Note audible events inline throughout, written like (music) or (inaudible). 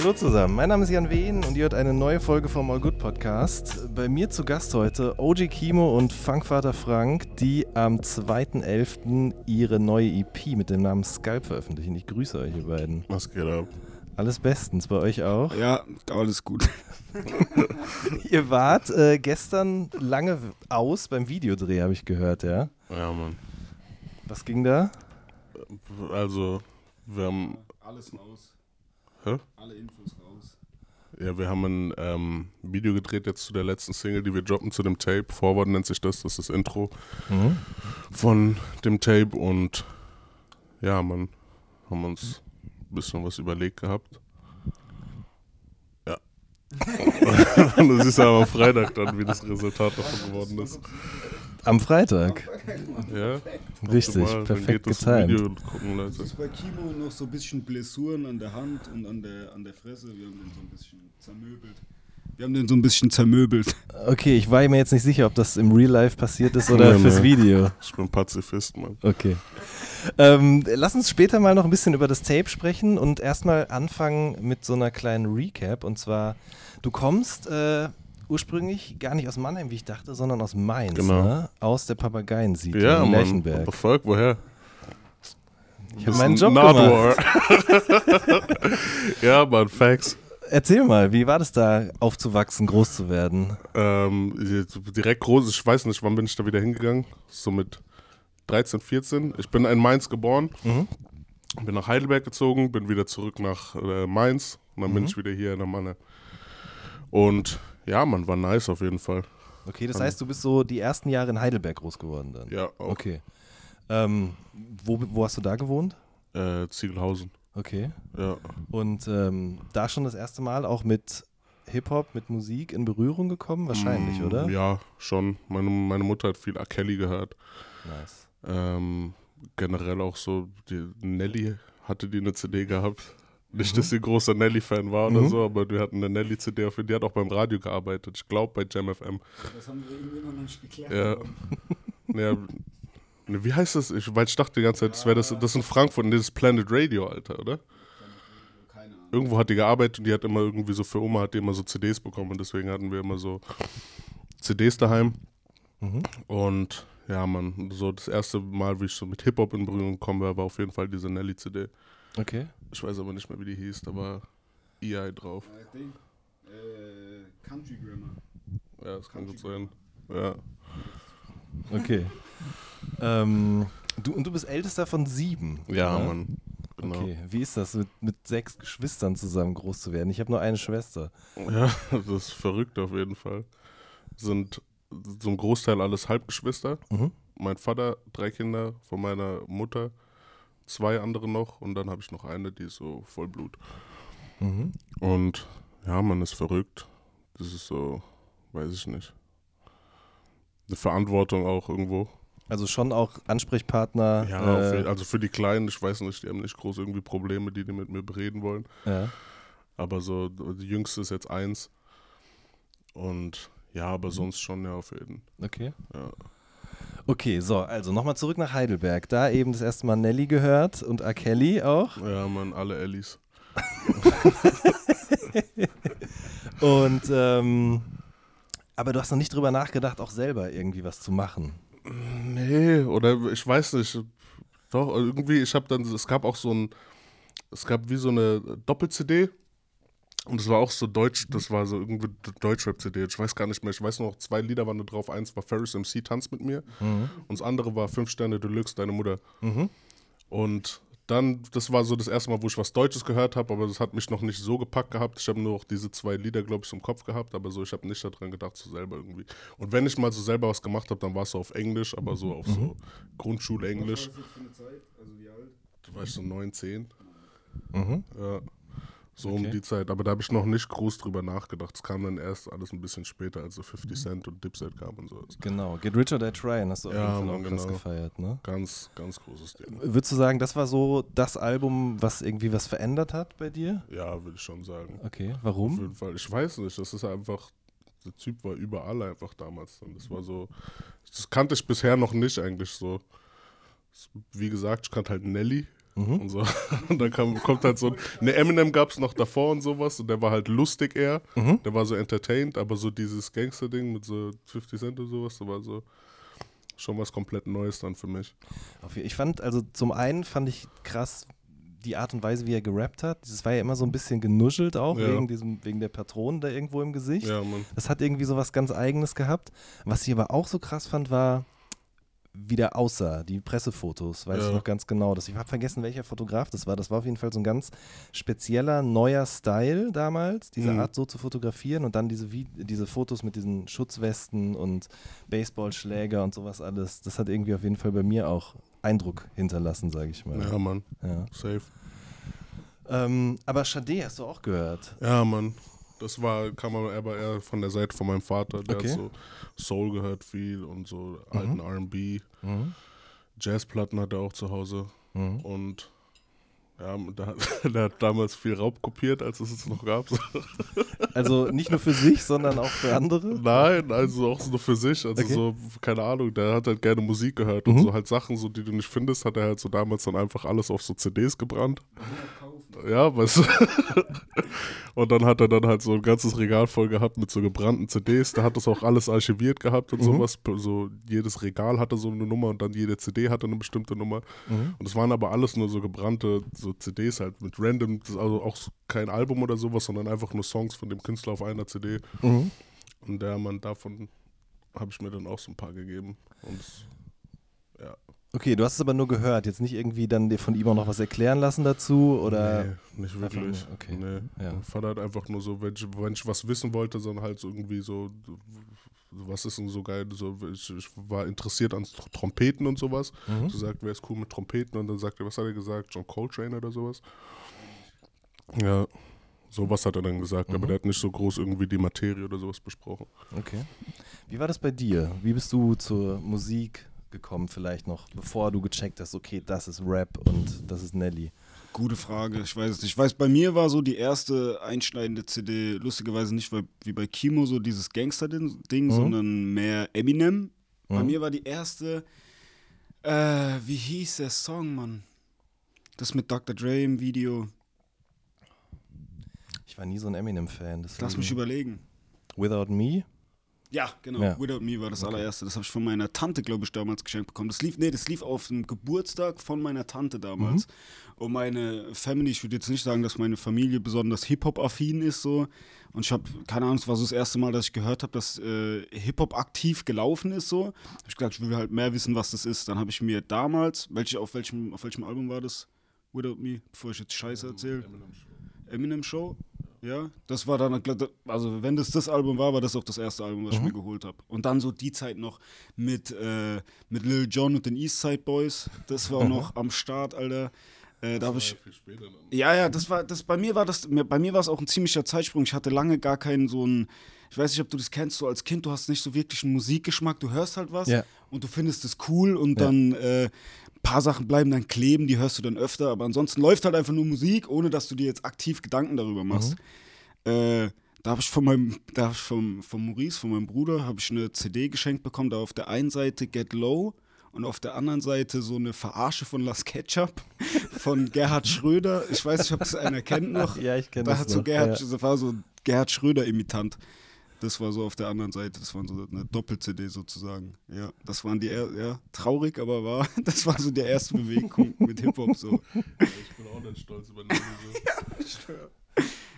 Hallo zusammen, mein Name ist Jan Wehn und ihr hört eine neue Folge vom All Good Podcast. Bei mir zu Gast heute OG Kimo und Funkvater Frank, die am 2.11. ihre neue EP mit dem Namen Sculp veröffentlichen. Ich grüße euch, ihr beiden. Was geht ab? Alles bestens, bei euch auch? Ja, alles gut. (laughs) ihr wart äh, gestern lange aus beim Videodreh, habe ich gehört, ja? Ja, Mann. Was ging da? Also, wir haben... Alles aus. Hä? Alle Infos raus. Ja, wir haben ein ähm, Video gedreht jetzt zu der letzten Single, die wir droppen zu dem Tape. Forward nennt sich das, das ist das Intro mhm. von dem Tape und ja, man haben uns ein bisschen was überlegt gehabt. Ja. (laughs) (laughs) das ist aber Freitag dann, wie das Resultat davon geworden ist. Am Freitag. Ja. Richtig, mal, perfekt getimt. Es ist bei Kimo noch so ein bisschen Blessuren an der Hand und an der, an der Fresse. Wir haben den so ein bisschen zermöbelt. Wir haben den so ein bisschen zermöbelt. Okay, ich war mir jetzt nicht sicher, ob das im Real Life passiert ist oder nee, fürs nee. Video. Ich bin Pazifist, Mann. Okay. Ähm, lass uns später mal noch ein bisschen über das Tape sprechen und erstmal anfangen mit so einer kleinen Recap. Und zwar, du kommst äh, ursprünglich gar nicht aus Mannheim, wie ich dachte, sondern aus Mainz. Genau. Ne? Aus der Papageiensiedlung ja, in Lerchenberg. Ja, Volk, woher? Ich habe meinen Job Nardwar. gemacht. (laughs) ja, Mann, Facts. Erzähl mal, wie war das da, aufzuwachsen, groß zu werden? Ähm, direkt groß, ich weiß nicht, wann bin ich da wieder hingegangen? So mit 13, 14. Ich bin in Mainz geboren, mhm. bin nach Heidelberg gezogen, bin wieder zurück nach äh, Mainz und dann mhm. bin ich wieder hier in der Manne. Und ja, man war nice auf jeden Fall. Okay, das heißt, du bist so die ersten Jahre in Heidelberg groß geworden dann? Ja, auch. Okay. Ähm, wo, wo hast du da gewohnt? Äh, Ziegelhausen. Okay. Ja. Und ähm, da schon das erste Mal auch mit Hip-Hop, mit Musik in Berührung gekommen? Wahrscheinlich, mm, oder? Ja, schon. Meine, meine Mutter hat viel A. Kelly gehört. Nice. Ähm, generell auch so, die Nelly hatte die eine CD gehabt. Nicht, dass sie ein großer Nelly-Fan war oder mhm. so, aber wir hatten eine Nelly-CD, auf die hat auch beim Radio gearbeitet. Ich glaube bei Jam FM. Das haben wir irgendwie noch nicht geklärt. Ja. (laughs) ja. Wie heißt das? Ich, weil ich dachte die ganze Zeit, das wäre das, das ist in Frankfurt, das ist Planet Radio, Alter, oder? Keine Ahnung. Irgendwo hat die gearbeitet und die hat immer irgendwie so für Oma hat die immer so CDs bekommen und deswegen hatten wir immer so CDs daheim. Mhm. Und ja, man, so das erste Mal, wie ich so mit Hip-Hop in Berührung gekommen war, war auf jeden Fall diese Nelly-CD. Okay. Ich weiß aber nicht mehr, wie die hieß, da war EI drauf. I think, äh, Country Grammar. Ja, das kann gut sein. Ja. Okay. (laughs) ähm, du, und du bist ältester von sieben. Ja, oder? Mann. Genau. Okay, wie ist das, mit, mit sechs Geschwistern zusammen groß zu werden? Ich habe nur eine Schwester. Ja, (laughs) das ist verrückt auf jeden Fall. Sind so ein Großteil alles Halbgeschwister. Mhm. Mein Vater, drei Kinder von meiner Mutter zwei andere noch und dann habe ich noch eine, die ist so Vollblut. Mhm. Und ja, man ist verrückt. Das ist so, weiß ich nicht. Eine Verantwortung auch irgendwo. Also schon auch Ansprechpartner. Ja, äh, also für die Kleinen, ich weiß nicht, die haben nicht groß irgendwie Probleme, die die mit mir bereden wollen. Ja. Aber so, die jüngste ist jetzt eins. Und ja, aber mhm. sonst schon ja auf jeden. Okay. Ja. Okay, so, also nochmal zurück nach Heidelberg. Da eben das erste Mal Nelly gehört und A. Kelly auch. Ja, man, alle Ellis. (laughs) und, ähm, aber du hast noch nicht drüber nachgedacht, auch selber irgendwie was zu machen. Nee, oder ich weiß nicht. Doch, irgendwie, ich habe dann, es gab auch so ein, es gab wie so eine Doppel-CD und es war auch so deutsch, das war so irgendwie Deutschrap-CD. Ich weiß gar nicht mehr. Ich weiß nur noch, zwei Lieder waren da drauf. Eins war Ferris MC, Tanz mit mir. Mhm. Und das andere war Fünf Sterne Deluxe, deine Mutter. Mhm. Und dann, das war so das erste Mal, wo ich was Deutsches gehört habe, aber das hat mich noch nicht so gepackt gehabt. Ich habe nur auch diese zwei Lieder, glaube ich, im Kopf gehabt, aber so, ich habe nicht daran gedacht, so selber irgendwie. Und wenn ich mal so selber was gemacht habe, dann war es so auf Englisch, aber so auf so Grundschulenglisch. Also wie alt? Da war ich so 9, 10. Mhm. Ja. So Okay. um die Zeit. Aber da habe ich noch nicht groß drüber nachgedacht. Es kam dann erst alles ein bisschen später, als so 50 Cent und Dipset kamen und so. Genau. Get Rich or Die Tryin' hast du auf Ja, auch krass genau. gefeiert, ne? Ganz, ganz großes Ding. Würdest du sagen, das war so das Album, was irgendwie was verändert hat bei dir? Ja, würde ich schon sagen. Okay, Auf warum? jeden Fall. Ich weiß nicht, das ist einfach, der Typ war überall einfach damals. Und das war so, das kannte ich bisher noch nicht eigentlich so. Wie gesagt, ich kannte halt Nelly Mhm. und so. (laughs) Und dann kam, kommt halt so, ne Eminem gab es noch davor und sowas und der war halt lustig eher. Mhm. Der war so entertained, aber so dieses Gangster-Ding mit so 50 Cent und sowas, das war so schon was komplett Neues dann für mich. Ich fand, also zum einen fand ich krass die Art und Weise, wie er gerappt hat. Das war ja immer so ein bisschen genuschelt auch, Ja. wegen, diesem, wegen der Patronen da irgendwo im Gesicht. Ja. Das hat irgendwie so was ganz Eigenes gehabt. Was ich aber auch so krass fand, war, wie der aussah, die Pressefotos, weiß Ja. ich noch ganz genau. Das, ich habe vergessen, welcher Fotograf das war. Das war auf jeden Fall so ein ganz spezieller, neuer Style damals, diese Mhm. Art so zu fotografieren und dann diese, diese Fotos mit diesen Schutzwesten und Baseballschläger und sowas alles. Das hat irgendwie auf jeden Fall bei mir auch Eindruck hinterlassen, sage ich mal. Ja, Mann. Ja. Safe. Ähm, aber Sade hast du auch gehört. Ja, Mann. Das war, kam aber aber eher von der Seite von meinem Vater. Der Okay. hat so Soul gehört viel und so alten RB. Mhm. Jazzplatten hat er auch zu Hause. Mhm. Und ja, der hat, (laughs) der hat damals viel Raub kopiert, als es es noch gab. (laughs) Also nicht nur für sich, sondern auch für andere. Nein, also auch so für sich. Also Okay. so, keine Ahnung, der hat halt gerne Musik gehört und Mhm. so halt Sachen, so die du nicht findest, hat er halt so damals dann einfach alles auf so CDs gebrannt. Ja, weißt du. (laughs) Und dann hat er dann halt so ein ganzes Regal voll gehabt mit so gebrannten CDs. Da hat das auch alles archiviert gehabt und Mhm. sowas. So jedes Regal hatte so eine Nummer und dann jede CD hatte eine bestimmte Nummer. Mhm. Und es waren aber alles nur so gebrannte so CDs halt mit random, also auch kein Album oder sowas, sondern einfach nur Songs von dem Künstler auf einer CD. Mhm. Und der man davon habe ich mir dann auch so ein paar gegeben. Und. Okay, du hast es aber nur gehört, jetzt nicht irgendwie dann dir von ihm auch noch was erklären lassen dazu oder nee, nicht wirklich. nur, okay. Nee. Ja. Mein Vater hat einfach nur so, wenn ich, wenn ich was wissen wollte, sondern halt so irgendwie so, was ist denn so geil? So, ich, ich war interessiert an Tr- Trompeten und sowas. Mhm. So sagt, wer ist cool mit Trompeten? Und dann sagt er, was hat er gesagt? John Coltrane oder sowas? Ja, sowas hat er dann gesagt, Mhm. aber der hat nicht so groß irgendwie die Materie oder sowas besprochen. Okay. Wie war das bei dir? Wie bist du zur Musik gekommen vielleicht noch, bevor du gecheckt hast, okay, das ist Rap und das ist Nelly? Gute Frage. Ich weiß es nicht. Ich weiß, bei mir war so die erste einschneidende CD, lustigerweise nicht weil- wie bei Kimo so dieses Gangster-Ding, Mhm. sondern mehr Eminem. Bei Mhm. mir war die erste, äh, wie hieß der Song, Mann? Das mit Dr. Dre im Video. Ich war nie so ein Eminem-Fan. Lass mich überlegen. Without Me? Ja, genau. Ja. Without Me war das Okay. allererste. Das habe ich von meiner Tante, glaube ich, damals geschenkt bekommen. Das lief, nee, das lief auf dem Geburtstag von meiner Tante damals. Mhm. Und meine Family, ich würde jetzt nicht sagen, dass meine Familie besonders Hip-Hop-affin ist so. Und ich habe, keine Ahnung, es war so das erste Mal, dass ich gehört habe, dass äh, Hip-Hop aktiv gelaufen ist so. Habe ich gesagt, ich will halt mehr wissen, was das ist. Dann habe ich mir damals, welche, auf, welchem, auf welchem Album war das? Without Me, bevor ich jetzt Scheiße erzähle. Eminem Show. Ja, das war dann, also wenn das das Album war, war das auch das erste Album, was ich Mhm. mir geholt habe. Und dann so die Zeit noch mit, äh, mit Lil Jon und den Eastside Boys. Das war Mhm. noch am Start, Alter. Äh, da habe ich, viel später dann. ja, ja, das war, das bei mir war das, bei mir war es auch ein ziemlicher Zeitsprung. Ich hatte lange gar keinen so einen, ich weiß nicht, ob du das kennst, so als Kind, du hast nicht so wirklich einen Musikgeschmack, du hörst halt was Ja. und du findest es cool und Ja. dann äh, ein paar Sachen bleiben dann kleben, die hörst du dann öfter, aber ansonsten läuft halt einfach nur Musik, ohne dass du dir jetzt aktiv Gedanken darüber machst. Äh, da habe ich von meinem, da hab ich vom, vom Maurice, von meinem Bruder, habe ich eine CD geschenkt bekommen, da auf der einen Seite Get Low und auf der anderen Seite so eine Verarsche von Las Ketchup (laughs) von Gerhard Schröder. Ich weiß nicht, ob es einer kennt noch. (laughs) Ja, ich kenne Da das hat so. Gerhard, ja. das war so Gerhard Schröder-Imitant. Das war so auf der anderen Seite, das war so eine Doppel-CD sozusagen. Ja, das waren die, ja, traurig, aber war, (laughs) das war so der erste Bewegung (laughs) mit Hip-Hop so. Ich bin auch nicht stolz über den Video. (laughs)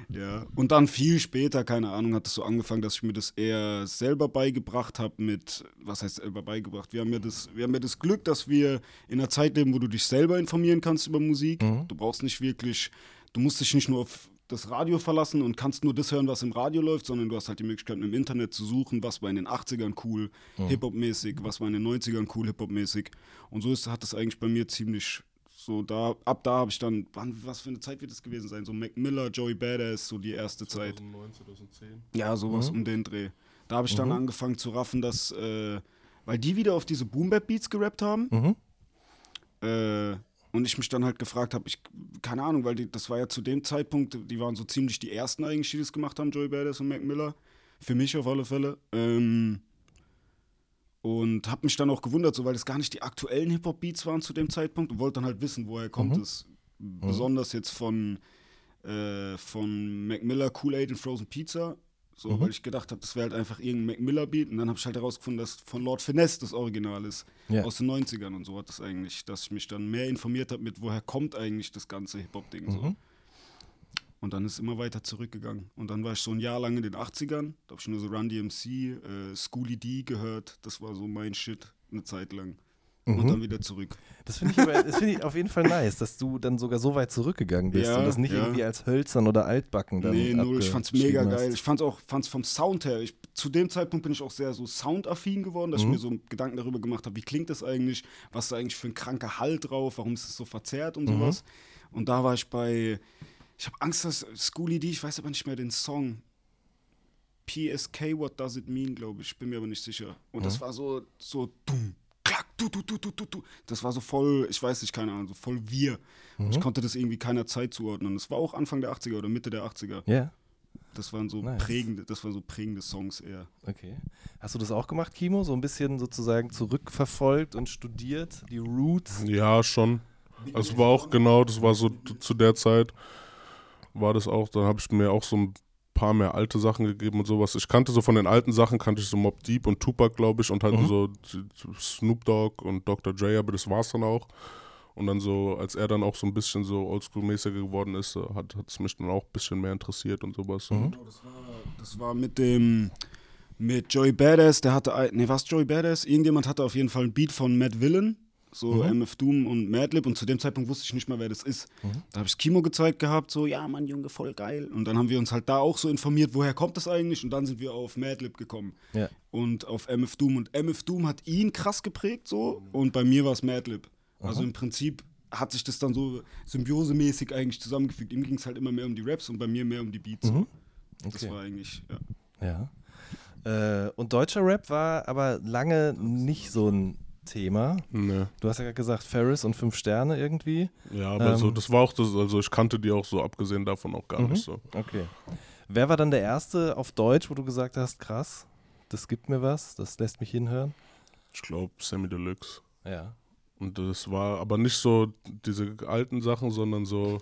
Ja, und dann viel später, keine Ahnung, hat es so angefangen, dass ich mir das eher selber beigebracht habe mit, was heißt selber beigebracht? Wir haben, ja das, wir haben ja das Glück, dass wir in einer Zeit leben, wo du dich selber informieren kannst über Musik. Mhm. Du brauchst nicht wirklich, du musst dich nicht nur auf das Radio verlassen und kannst nur das hören, was im Radio läuft, sondern du hast halt die Möglichkeit, im Internet zu suchen, was war in den 80ern cool, Hip-Hop-mäßig, was war in den 90ern cool, Hip-Hop-mäßig. Und so ist, hat das eigentlich bei mir ziemlich so da, ab da habe ich dann, wann, was für eine Zeit wird das gewesen sein? So Mac Miller, Joey Badass, so die erste Zeit. 2009, 2010. Ja, sowas um den Dreh. Da habe ich dann angefangen zu raffen, dass, äh, weil die wieder auf diese Boom-Bap-Beats gerappt haben. Mhm. Äh, und ich mich dann halt gefragt habe, ich, keine Ahnung, weil die, das war ja zu dem Zeitpunkt, die waren so ziemlich die ersten eigentlich, die das gemacht haben, Joey Badass und Mac Miller. Für mich auf alle Fälle. Ähm, und habe mich dann auch gewundert, so, weil es gar nicht die aktuellen Hip-Hop-Beats waren zu dem Zeitpunkt und wollte dann halt wissen, woher kommt es. Besonders jetzt von, äh, von Mac Miller, Kool-Aid und Frozen Pizza. So, weil ich gedacht habe, das wäre halt einfach irgendein Mac Miller-Beat. Und dann habe ich halt herausgefunden, dass von Lord Finesse das Original ist. Ja. Aus den 90ern und so hat das eigentlich, dass ich mich dann mehr informiert habe mit, woher kommt eigentlich das ganze Hip-Hop-Ding. So. Und dann ist es immer weiter zurückgegangen. Und dann war ich so ein Jahr lang in den 80ern. Da habe ich nur so Run DMC, äh, Schooly D gehört. Das war so mein Shit eine Zeit lang. Und dann wieder zurück. Das finde ich, aber- das finde ich auf jeden Fall nice, dass du dann sogar so weit zurückgegangen bist Ja, und das nicht ja. irgendwie als hölzern oder altbacken dann Nee, null. Ich fand's mega abgeschrieben geil. hast. Ich fand's auch fand's vom Sound her. Ich, zu dem Zeitpunkt bin ich auch sehr so soundaffin geworden, dass Mhm. ich mir so Gedanken darüber gemacht habe, wie klingt das eigentlich, was ist da eigentlich für ein kranker Halt drauf, warum ist es so verzerrt Mhm. und sowas. Und da war ich bei, ich habe Angst, dass Schooly D, ich weiß aber nicht mehr den Song. PSK, What Does It Mean, glaube ich. Bin mir aber nicht sicher. Und das war so, so dumm, du, du, du, du, du, du. Das war so voll, ich weiß nicht, keine Ahnung, so voll wir. Ich konnte das irgendwie keiner Zeit zuordnen. Das war auch Anfang der 80er oder Mitte der 80er. Ja, Das waren so Nice. prägende, das waren so prägende Songs eher. okay. Hast du das auch gemacht, Kimo? So ein bisschen sozusagen zurückverfolgt und studiert, die Roots? Ja, schon. Also es war auch genau, das war so zu der Zeit, war das auch, da habe ich mir auch so ein paar mehr alte Sachen gegeben und sowas. Ich kannte so von den alten Sachen, kannte ich so Mob Deep und Tupac, glaube ich, und halt Mhm. so Snoop Dogg und Dr. Dre, aber das war's dann auch. Und dann so, als er dann auch so ein bisschen so oldschool-mäßiger geworden ist, äh, hat es mich dann auch ein bisschen mehr interessiert und sowas. Mhm. Und Das war, das war mit dem, mit Joey Badass, der hatte, nee, was Joey Badass? Irgendjemand hatte auf jeden Fall ein Beat von Matt Villain, so MF Doom und Madlib und zu dem Zeitpunkt wusste ich nicht mal, wer das ist. Da habe ich Kimo gezeigt gehabt, so, ja, Mann, Junge, voll geil. Und dann haben wir uns halt da auch so informiert, woher kommt das eigentlich? Und dann sind wir auf Madlib gekommen. Ja. und auf MF Doom. Und MF Doom hat ihn krass geprägt so und bei mir war es Madlib. Also im Prinzip hat sich das dann so symbiosemäßig eigentlich zusammengefügt. Ihm ging es halt immer mehr um die Raps und bei mir mehr um die Beats. Das Okay. war eigentlich, ja. Ja. Äh, und deutscher Rap war aber lange nicht so ein Thema. ne. Du hast ja gerade gesagt, Ferris und fünf Sterne irgendwie. Ja, aber so, Ähm. das war auch das, also ich kannte die auch so, abgesehen davon auch gar Mhm. nicht so. Okay. Wer war dann der erste auf Deutsch, wo du gesagt hast, krass, das gibt mir was, das lässt mich hinhören? Ich glaube, Sammy Deluxe. Ja. Und das war aber nicht so diese alten Sachen, sondern so.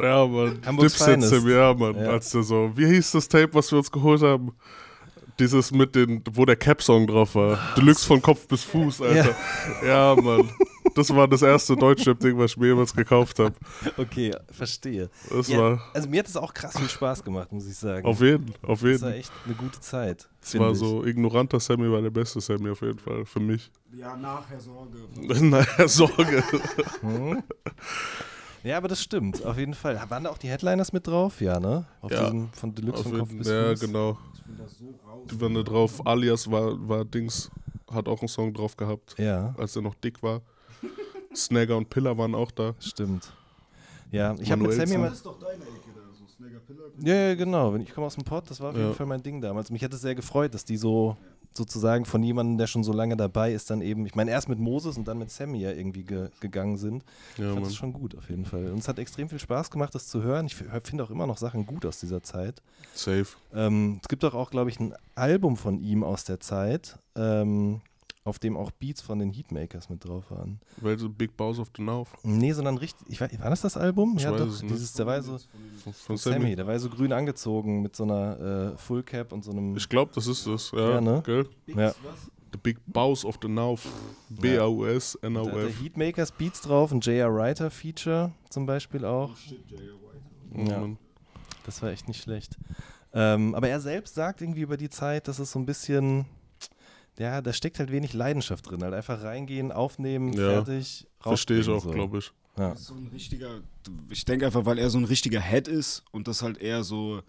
Ja, man. Finest. ja, man. Ja. Als der so, wie hieß das Tape, was wir uns geholt haben? Dieses mit den, wo der Cap-Song drauf war. Deluxe von Kopf bis Fuß, Alter. Ja, Mann. Das war das erste Deutschrap-Ding, was ich mir jemals gekauft habe. Okay, verstehe. Das Ja, war also mir hat es auch krass viel Spaß gemacht, muss ich sagen. auf jeden, auf das war jeden. echt eine gute Zeit. Finde war ich. so, ignoranter Sammy war der beste Sammy auf jeden Fall, für mich. Ja, nachher Sorge. (laughs) naja, Sorge. (laughs) Ja, aber das stimmt, auf jeden Fall. Waren da auch die Headliners mit drauf? Ja, ne? Auf Ja. diesem von Deluxe Auf von Kopf jeden, bis ja, Fuß. genau. Die waren da drauf. Alias war, war Dings, hat auch einen Song drauf gehabt, Ja, als er noch dick war. Snagger und Pillar waren auch da. stimmt. Ja, ich habe mit. Sammy mal. ist doch deine Ecke da, so Snagger Pillar. Ja, ja, genau. Wenn ich komme aus dem Pod, das war auf jeden Ja. Fall mein Ding damals. Mich hat es sehr gefreut, dass die so sozusagen von jemandem, der schon so lange dabei ist, dann eben, ich meine, erst mit Moses und dann mit Sammy ja irgendwie ge gegangen sind. Ja, ich fand das schon gut auf jeden Fall. Und es hat extrem viel Spaß gemacht, das zu hören. Ich finde auch immer noch Sachen gut aus dieser Zeit. Safe. Ähm, es gibt doch auch, glaube ich, ein Album von ihm aus der Zeit, ähm, auf dem auch Beats von den Heatmakers mit drauf waren. Welche Big Boss of the North? Nee, sondern richtig, ich weiß, war das das Album? Ich ja, weiß doch, es nicht. dieses, der war so, Von, von Sammy, Sammy. der war so grün angezogen mit so einer äh, Full Cap und so einem. Ich glaube, das ist es. Ja, Ja, ne? gell? ja. The Big Boss of the North. B-A-U-S, Da hat der N-A-U-F. Heatmakers Beats drauf, ein J.R. Writer Feature zum Beispiel auch. Ja, Ja. Mann. Das war echt nicht schlecht. Ähm, aber er selbst sagt irgendwie über die Zeit, dass es so ein bisschen, ja, da steckt halt wenig Leidenschaft drin. Halt einfach reingehen, aufnehmen, Ja, fertig, Verstehe ich auch, so. glaube ich. Ja. So ein richtiger, ich denke einfach, weil er so ein richtiger Head ist und das halt eher so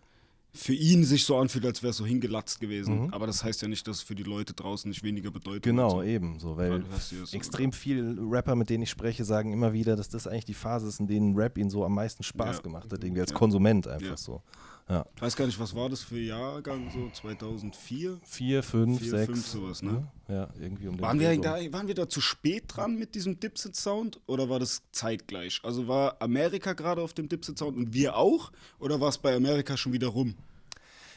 für ihn sich so anfühlt, als wäre es so hingelatzt gewesen. Mhm. Aber das heißt ja nicht, dass es für die Leute draußen nicht weniger bedeutet. Genau, hat. eben so, weil hast hier so- extrem viele Rapper, mit denen ich spreche, sagen immer wieder, dass das eigentlich die Phase ist, in denen Rap ihnen so am meisten Spaß Ja. gemacht hat, irgendwie als Ja. Konsument einfach Ja. so. Ja. Ich weiß gar nicht, was war das für Jahrgang, so 2004? Vier, fünf, Vier, sechs. fünf, sowas, ne? Ja, irgendwie um den Waren wir, da, waren wir da zu spät dran mit diesem Dipset-Sound oder war das zeitgleich? Also war Amerika gerade auf dem Dipset-Sound und wir auch? Oder war es bei Amerika schon wieder rum?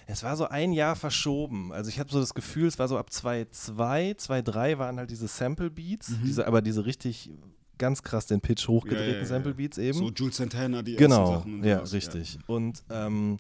Es war so ein Jahr verschoben. Also ich habe so das Gefühl, es war so ab 2.2, 2.3 waren halt diese Sample-Beats, diese, aber diese richtig ganz krass den Pitch hochgedrehten Mhm. Ja, ja, ja. Sample-Beats eben. So Jules Santana, die ersten Genau, ja, richtig. Und ähm,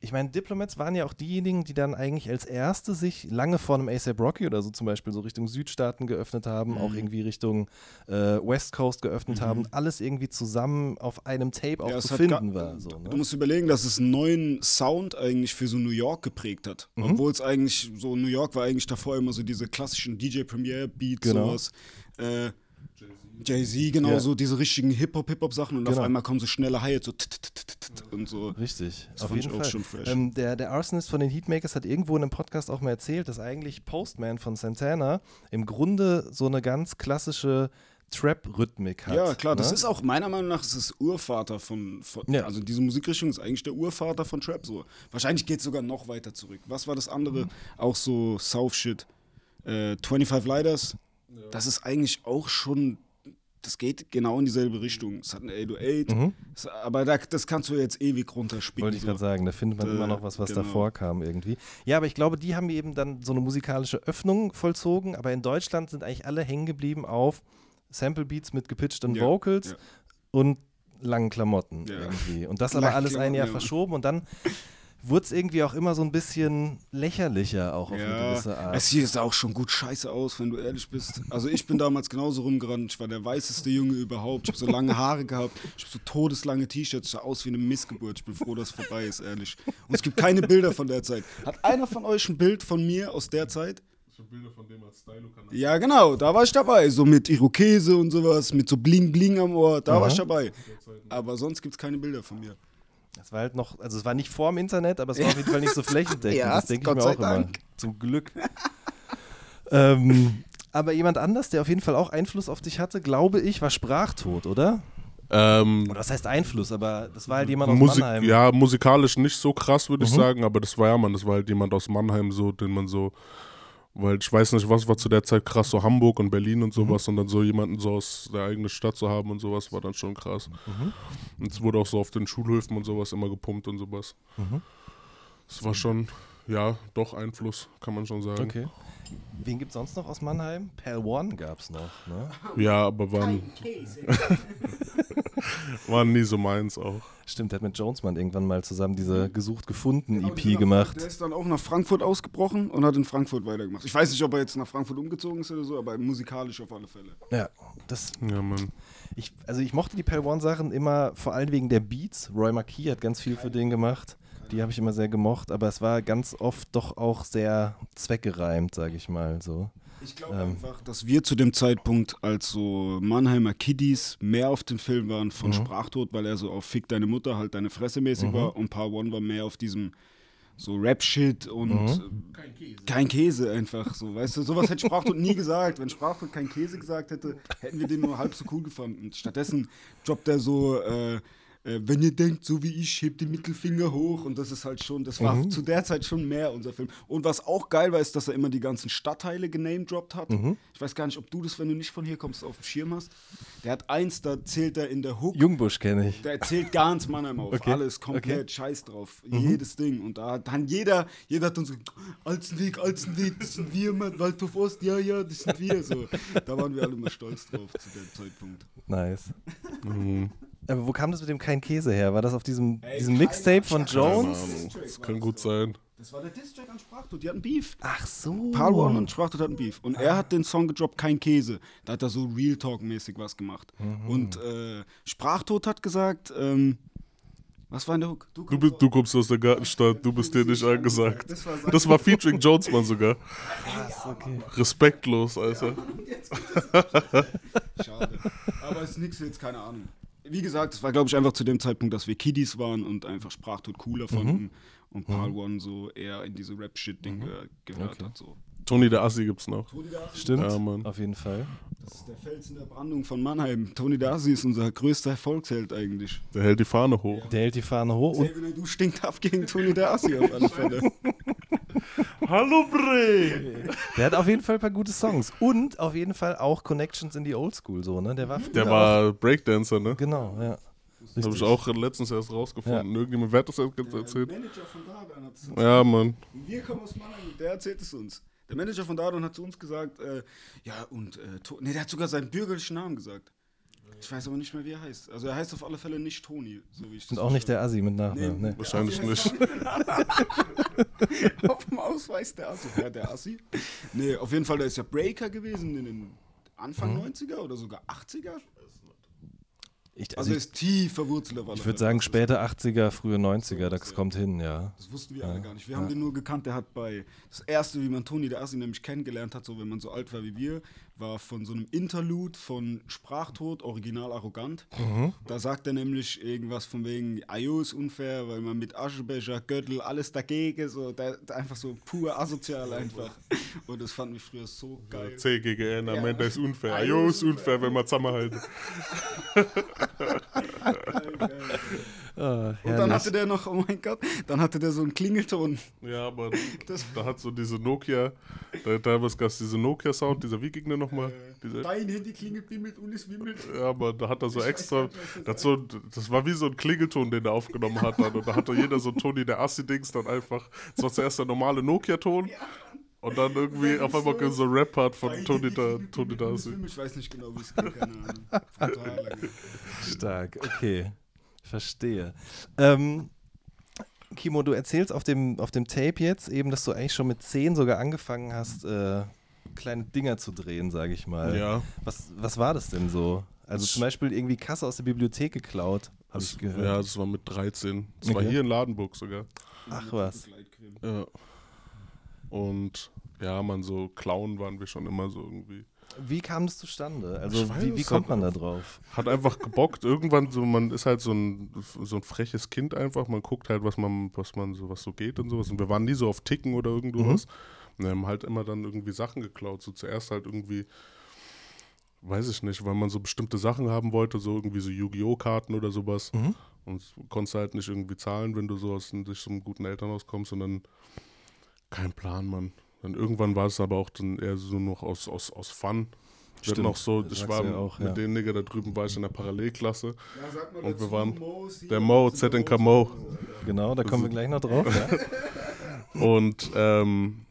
ich meine, Diplomats waren ja auch diejenigen, die dann eigentlich als Erste sich lange vor einem ASAP Rocky oder so zum Beispiel so Richtung Südstaaten geöffnet haben, Mhm. auch irgendwie Richtung äh, West Coast geöffnet haben, alles irgendwie zusammen auf einem Tape auch Ja, zu finden war. So, Du ne? musst überlegen, dass es einen neuen Sound eigentlich für so New York geprägt hat. Mhm. Obwohl es eigentlich so, New York war eigentlich davor immer so diese klassischen DJ Premier Beats, Genau. sowas. Äh, Jay-Z, genau, Ja. so diese richtigen Hip-Hop-Hip-Hop-Sachen und auf Genau. einmal kommen so schnelle Hi-Hats so tt- tt- tt- tt- und so. Richtig, Das auf fand ich jeden auch Fall. schon fresh. Ähm, der, der Arsonist von den Heatmakers hat irgendwo in einem Podcast auch mal erzählt, dass eigentlich Postman von Santana im Grunde so eine ganz klassische Trap-Rhythmik hat. Ja, klar, das ne? ist auch meiner Meinung nach ist das Urvater von, von Ja. also diese Musikrichtung ist eigentlich der Urvater von Trap so. Wahrscheinlich geht es sogar noch weiter zurück. Was war das andere? Mhm. Auch so South Shit. Äh, 25 Lighters. Das ist eigentlich auch schon, das geht genau in dieselbe Richtung. Es hat eine 808, Mhm. es- aber da, das kannst du jetzt ewig runterspielen. Wollte ich so. gerade sagen, da findet man Äh, immer noch was, was genau. davor kam irgendwie. Ja, aber ich glaube, die haben eben dann so eine musikalische Öffnung vollzogen, aber in Deutschland sind eigentlich alle hängen geblieben auf Sample Beats mit gepitchten Ja, Vocals ja. und langen Klamotten Ja. irgendwie. Und das aber alles ein Jahr ja. verschoben und dann wurde es irgendwie auch immer so ein bisschen lächerlicher auch auf eine Ja, gewisse Art. es sieht auch schon gut scheiße aus, wenn du ehrlich bist. Also ich bin damals genauso rumgerannt. Ich war der weißeste Junge überhaupt. Ich habe so lange Haare gehabt. Ich habe so todeslange T-Shirts. Ich sah aus wie eine Missgeburt. Ich bin froh, dass es vorbei ist, ehrlich. Und es gibt keine Bilder von der Zeit. Hat einer von euch ein Bild von mir aus der Zeit? Bilder von dem als Stylo-Kanal. Ja, genau. Da war ich dabei. So mit Irokese und sowas. Mit so Bling Bling am Ohr. Da Aha. war ich dabei. Aber sonst gibt es keine Bilder von mir. Das war halt noch, also es war nicht vor dem Internet, aber es war auf jeden Fall nicht so (laughs) flächendeckend. Ja, das denke ich Gott mir sei auch immer. Dank. Zum Glück. (laughs) ähm, aber jemand anders, der auf jeden Fall auch Einfluss auf dich hatte, glaube ich, war Sprachtod, oder? Ähm, Oder das heißt Einfluss, aber das war halt jemand aus Musik, Mannheim. ja, musikalisch nicht so krass, würde ich Mhm. sagen, aber das war ja, man, das war halt jemand aus Mannheim, so, den man so, weil ich weiß nicht, was war zu der Zeit krass, so Hamburg und Berlin und sowas und dann so jemanden so aus der eigenen Stadt zu haben und sowas war dann schon krass. Und es wurde auch so auf den Schulhöfen und sowas immer gepumpt und sowas. Mhm. Es war schon, ja, doch Einfluss, kann man schon sagen. Okay. Wen gibt es sonst noch aus Mannheim? Pal One gab es noch, ne? Ja, aber waren, (laughs) (laughs) waren nie so meins auch. Stimmt, der hat mit Jonesman irgendwann mal zusammen diese Gesucht-Gefunden-EP Genau, Der gemacht. ist dann auch nach Frankfurt ausgebrochen und hat in Frankfurt weitergemacht. Ich weiß nicht, ob er jetzt nach Frankfurt umgezogen ist oder so, aber musikalisch auf alle Fälle. Ja, das, Ja, Mann. ich, also ich mochte die Pal One-Sachen immer vor allem wegen der Beats. Roy Marquis hat ganz viel für den gemacht. Die habe ich immer sehr gemocht, aber es war ganz oft doch auch sehr zweckgereimt, sage ich mal so. Ich glaube Ähm. einfach, dass wir zu dem Zeitpunkt als so Mannheimer Kiddies mehr auf dem Film waren von Mhm. Sprachtod, weil er so auf Fick deine Mutter halt deine Fresse mäßig Mhm. war und Paar One war mehr auf diesem so Rap-Shit und Mhm. äh, kein Käse einfach so, weißt du, sowas hätte Sprachtod nie (laughs) gesagt. Wenn Sprachtod kein Käse gesagt hätte, hätten wir den nur halb so cool gefunden. Stattdessen droppt er so, äh, äh, wenn ihr denkt, so wie ich, hebt den Mittelfinger hoch und das ist halt schon, das war Mhm. zu der Zeit schon mehr unser Film. Und was auch geil war, ist, dass er immer die ganzen Stadtteile genamedroppt hat. Mhm. Ich weiß gar nicht, ob du das, wenn du nicht von hier kommst, auf dem Schirm hast. Der hat eins, da zählt er in der Hook. Jungbusch kenne ich. Der erzählt ganz Mannheim auf. Okay, Alles komplett okay. Mhm. scheiß drauf. Jedes Ding. Und da hat dann jeder, jeder hat dann so, Alzenweg, Alzenweg, das sind wir, Mann, Waldhof Ost, ja, ja, das sind wir. So. Da waren wir alle immer stolz drauf zu dem Zeitpunkt. Nice. (laughs) Mhm. Aber wo kam das mit dem kein Käse her? War das auf diesem, Ey, diesem Mixtape von Jones? Das kann gut sein. Das war der Distrack an Sprachtod, die hatten Beef. Ach so. Paul One und Sprachtod hatten Beef. Und er hat den Song gedroppt, kein Käse. Da hat er so Real Talk-mäßig was gemacht. Und äh, Sprachtod hat gesagt, ähm, Was war in der Hook? Du, bist, du kommst aus der Gartenstadt, du bist dir nicht angesagt. Das war featuring Jonesman sogar. Krass, okay. Respektlos, Alter. (laughs) Schade. Aber es ist nichts jetzt, keine Ahnung. Wie gesagt, es war, glaube ich, einfach zu dem Zeitpunkt, dass wir Kiddies waren und einfach Sprachtod cooler fanden und Paul One so eher in diese Rap-Shit-Ding ge- gehört Okay. hat. So. Toni der Assi gibt's noch. Stimmt, Ja, Mann. auf jeden Fall. Das ist der Fels in der Brandung von Mannheim. Tony Darcy ist unser größter Erfolgsheld eigentlich. Der hält die Fahne hoch. Der hält die Fahne hoch und du stinkt ab gegen Tony Darcy auf alle (laughs) Fälle. Hallo Bre! der hat auf jeden Fall ein paar gute Songs. Und auf jeden Fall auch Connections in die Oldschool, so, ne? Der war Der auch, war Breakdancer, ne? Genau, ja. Das habe ich auch letztens erst rausgefunden. Irgendjemand wer hat das jetzt erzählt? Manager von Dardan hat es Ja, Mann. Wir kommen aus Mannheim, der erzählt es uns. Der Manager von Dardan hat zu uns gesagt, äh, ja, und, äh, nee, der hat sogar seinen bürgerlichen Namen gesagt. Ich weiß aber nicht mehr, wie er heißt. Also er heißt auf alle Fälle nicht Toni, so wie ich das Und auch nicht der Assi mit Nachnamen, ne? Wahrscheinlich nicht. (laughs) auf dem Ausweis der Assi. Ja, der Assi. Nee, auf jeden Fall, der ist ja Breaker gewesen in den Anfang Mhm. 90er oder sogar 80er. Ich, Also also er ist tief verwurzelt ich würde sagen späte 80er, frühe 90er, das kommt hin, ja. Das wussten wir alle gar nicht. Wir haben den nur gekannt, der hat bei, das erste, wie man Toni der Assi nämlich kennengelernt hat, so wenn man so alt war wie wir, war von so einem Interlude von Sprachtod, original arrogant. Da sagt er nämlich irgendwas von wegen, Ayo ist unfair, weil man mit Aschebecher, Gürtel, alles dagegen, so, der einfach so pur asozial einfach. Und das fanden wir früher so geil. C gegen N, am Ja. Ende ist unfair. Ah, Jo, jo, ist unfair, wenn man zusammenhalten. (laughs) Ah, Und dann hatte der noch, oh mein Gott, dann hatte der so einen Klingelton. Ja, aber Das- da hat so diese Nokia, da, da was gab's diese Nokia-Sound, dieser, wie ging der nochmal? Diese, Dein Handy klingelt, wimmelt und es wimmelt. ja, aber da hat er so Ich extra, nicht, das so, das war wie so ein Klingelton, den er aufgenommen hat. Dann. Und da hatte jeder so Toni der Assi-Dings dann einfach, das war zuerst der normale Nokia-Ton. Und dann irgendwie auf einmal so ein Rap-Part von Handy da, es Dasi. wimmelt. Ich weiß nicht genau, wie es geht, keine Ahnung. (laughs) Stark, okay. Verstehe. Ähm, Kimo, du erzählst auf dem, auf dem Tape jetzt eben, dass du eigentlich schon mit 10 sogar angefangen hast, äh, kleine Dinger zu drehen, sage ich mal. Ja. Was, was war das denn so? Also zum Beispiel irgendwie Kasse aus der Bibliothek geklaut, habe ich gehört. ja, das war mit 13. Das war Okay. hier in Ladenburg sogar. Ach was. Ja. Und ja, man, so Clown waren wir schon immer so irgendwie. Wie kam das zustande? Also weiß wie, wie es kommt man da drauf? Hat einfach gebockt. Irgendwann so, man ist halt so ein, so ein freches Kind einfach. Man guckt halt, was man, was man so, was so geht und sowas. Und wir waren nie so auf Ticken oder irgendwas. Und wir haben halt immer dann irgendwie Sachen geklaut. So zuerst halt irgendwie, weiß ich nicht, weil man so bestimmte Sachen haben wollte, so irgendwie so Yu-Gi-Oh! Karten oder sowas. Mhm. Und konntest halt nicht irgendwie zahlen, wenn du so aus durch so einem guten Elternhaus kommst und dann kein Plan, Mann. Dann irgendwann war es aber auch dann eher so noch aus, aus, aus Fun. Stimmt, auch so, das ich war ja auch, mit ja. dem Nigger da drüben war ich in der Parallelklasse. Ja, sag mal Und wir waren- Mo, Der Mo, ZNK Mo. Genau, da kommen wir gleich noch drauf. (laughs) Und ähm,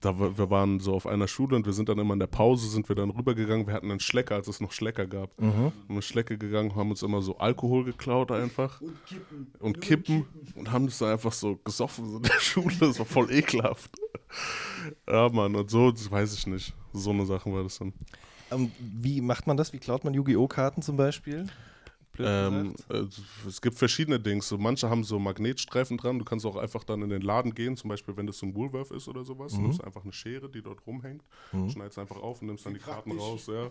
da, wir waren so auf einer Schule und wir sind dann immer in der Pause, sind wir dann rübergegangen. Wir hatten einen Schlecker, als es noch Schlecker gab. Mhm. Und wir Schlecke gegangen, haben uns immer so Alkohol geklaut einfach. Und kippen. und kippen und haben das dann einfach so gesoffen so in der (laughs) Schule. Das war voll ekelhaft. (laughs) Ja, Mann, und so, das weiß ich nicht. So eine Sachen war das dann. Ähm, wie macht man das? Wie klaut man Yu-Gi-Oh! Karten zum Beispiel? Ähm, äh, es gibt verschiedene Dinge. So, manche haben so Magnetstreifen dran. Du kannst auch einfach dann in den Laden gehen, zum Beispiel, wenn das so ein Woolworth ist oder sowas. Mhm. Nimmst einfach eine Schere, die dort rumhängt, schneidest einfach auf und nimmst dann die Karten raus. Ja.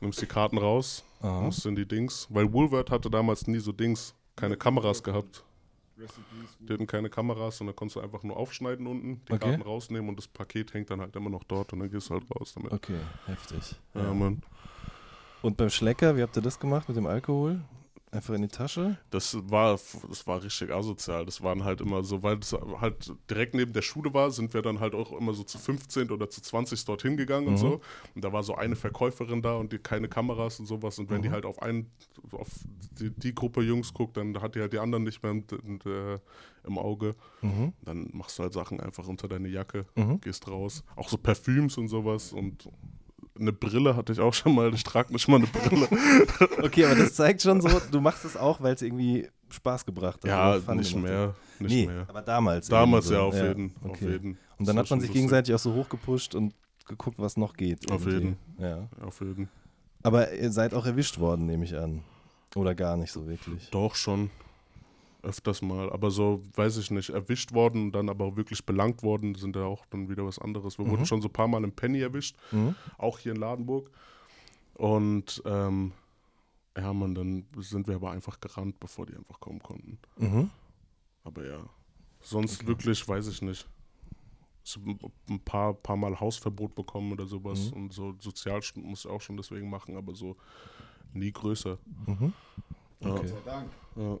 Nimmst die Karten raus, Aha. musst in die Dings. Weil Woolworth hatte damals nie so Dings, keine Kameras gehabt. Die hatten keine Kameras und dann konntest du einfach nur aufschneiden unten, die Okay. Karten rausnehmen und das Paket hängt dann halt immer noch dort und dann gehst du halt raus damit. Okay, heftig. Ja, Mann. Und beim Schlecker, wie habt ihr das gemacht mit dem Alkohol? Einfach in die Tasche? Das war, das war richtig asozial. Das waren halt immer so, weil es halt direkt neben der Schule war, sind wir dann halt auch immer so zu 15 oder zu 20 dorthin gegangen und Mhm. so. Und da war so eine Verkäuferin da und die keine Kameras und sowas. Und wenn Mhm. die halt auf einen, auf die, die Gruppe Jungs guckt, dann hat die halt die anderen nicht mehr im, im, äh, Auge. Mhm. Dann machst du halt Sachen einfach unter deine Jacke, Mhm. gehst raus. Auch so Parfüms und sowas und eine Brille hatte ich auch schon mal. Ich trage nicht mal eine Brille. (laughs) Okay, aber das zeigt schon so, du machst es auch, weil es irgendwie Spaß gebracht hat. ja, nicht mehr. Nicht nee, mehr. aber damals. Damals so. ja, auf jeden. Auf okay. jeden. Und dann hat man sich lustig. gegenseitig auch so hochgepusht und geguckt, was noch geht. Auf irgendwie. jeden. Ja. Auf jeden. Aber ihr seid auch erwischt worden, nehme ich an. Oder gar nicht so wirklich. Doch schon. Öfters mal. Aber so, weiß ich nicht, erwischt worden und dann aber wirklich belangt worden, sind ja auch dann wieder was anderes. Wir Mhm. wurden schon so ein paar Mal im Penny erwischt, auch hier in Ladenburg. Und ähm, ja, man, dann sind wir aber einfach gerannt, bevor die einfach kommen konnten. Mhm. Aber ja, sonst wirklich, weiß ich nicht. Ein paar, paar Mal Hausverbot bekommen oder sowas. Mhm. Und so Sozialstunden muss ich auch schon deswegen machen, aber so nie größer. Mhm. Ja. Okay. Dank. Ja. Gott sei Dank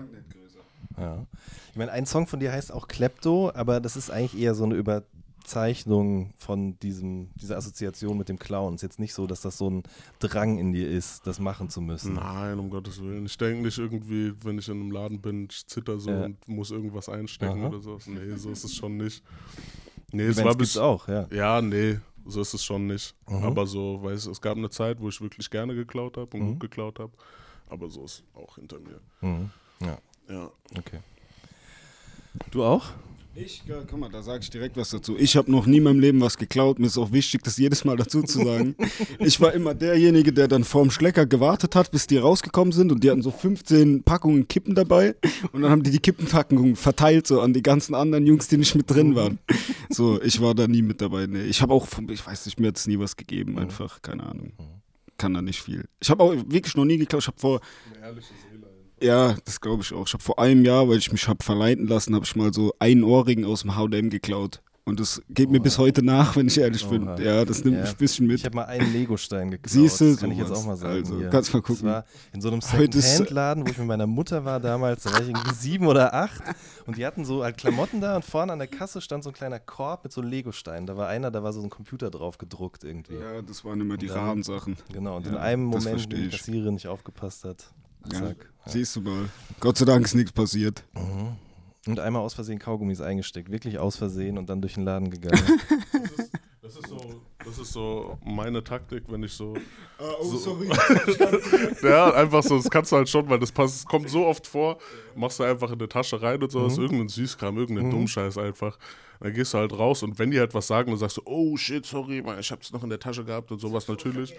nicht größer. Ja. Ich meine, ein Song von dir heißt auch Klepto, aber das ist eigentlich eher so eine Überzeichnung von diesem, dieser Assoziation mit dem Clown. Ist jetzt nicht so, dass das so ein Drang in dir ist, das machen zu müssen. Nein, um Gottes Willen. Ich denke nicht irgendwie, wenn ich in einem Laden bin, ich zitter so Ja. und muss irgendwas einstecken Aha. oder so. Nee, so ist es schon nicht. Nee, es war bis. auch, ja. Ja, nee, so ist es schon nicht. Mhm. Aber so, weiß es gab eine Zeit, wo ich wirklich gerne geklaut habe und Mhm. gut geklaut habe. Aber so ist auch hinter mir. Mhm. Ja, Ja. okay. Du auch? Ich, ja, guck mal, da sage ich direkt was dazu. Ich habe noch nie in meinem Leben was geklaut. Mir ist auch wichtig, das jedes Mal dazu zu sagen. (laughs) ich war immer derjenige, der dann vorm Schlecker gewartet hat, bis die rausgekommen sind und die hatten so 15 Packungen Kippen dabei und dann haben die die Kippenpackungen verteilt so an die ganzen anderen Jungs, die nicht mit drin waren. So, ich war da nie mit dabei. Nee, ich habe auch, vom- ich weiß nicht, mir hat es nie was gegeben, einfach, keine Ahnung. Kann da nicht viel. Ich habe auch wirklich noch nie geklaut. Ich habe vor, Eine ehrliche Seele. Ja, das glaube ich auch. Ich habe vor einem Jahr, weil ich mich habe verleiten lassen, habe ich mal so einen Ohrring aus dem H&M geklaut. Und das geht mir bis heute nach, wenn ich ehrlich bin. Oha. Ja, das nimmt Ja. mich ein bisschen Ich mit. habe mal einen Legostein geklaut. Siehst du, das kann ich jetzt auch mal sagen. Also, hier. kannst mal Das gucken. war in so einem Second-Hand-Laden, wo ich mit meiner Mutter war damals. Da war ich irgendwie sieben oder acht. Und die hatten so halt Klamotten da und vorne an der Kasse stand so ein kleiner Korb mit so Legosteinen. Da war einer, da war so ein Computer drauf gedruckt irgendwie. Ja, das waren immer die Und dann- raren Sachen. Genau, und Ja, in einem das Moment, wo die ich. Kassiererin nicht aufgepasst hat. Zack. Ja. Siehst du mal. Gott sei Dank ist nichts passiert. Mhm. Und einmal aus Versehen Kaugummis eingesteckt. Wirklich aus Versehen und dann durch den Laden gegangen. (laughs) Das ist, das, ist so, das ist so meine Taktik, wenn ich so. oh, So- sorry. (laughs) Ja, einfach so, das kannst du halt schon, weil das passt, kommt so oft vor, machst du einfach in die Tasche rein und sowas, irgendein Süßkram, irgendein Dummscheiß einfach. Dann gehst du halt raus und wenn die halt was sagen, dann sagst du, oh shit, sorry, Mann, ich hab's noch in der Tasche gehabt und sowas natürlich.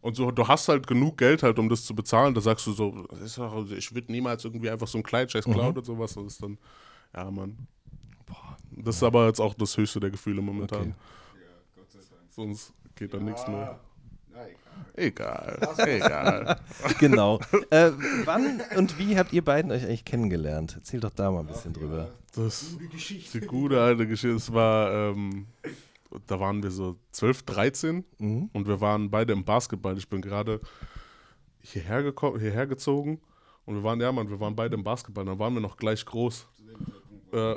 Und so, du hast halt genug Geld halt, um das zu bezahlen, da sagst du so, doch, ich würde niemals irgendwie einfach so einen Kleinscheiß klauen und sowas. Das ist dann, ja, Mann. Das ist aber jetzt auch das höchste der Gefühle momentan. Okay. Sonst geht da nichts mehr. Egal, egal. (laughs) genau. Äh, wann und wie habt ihr beiden euch eigentlich kennengelernt? Erzähl doch da mal ein bisschen drüber. Das die gute alte Geschichte. Es war, ähm, da waren wir so 12, 13 Mhm. und wir waren beide im Basketball. Ich bin gerade hierher, hierher gezogen und wir waren, ja Mann, wir waren beide im Basketball. Dann waren wir noch gleich groß. Äh,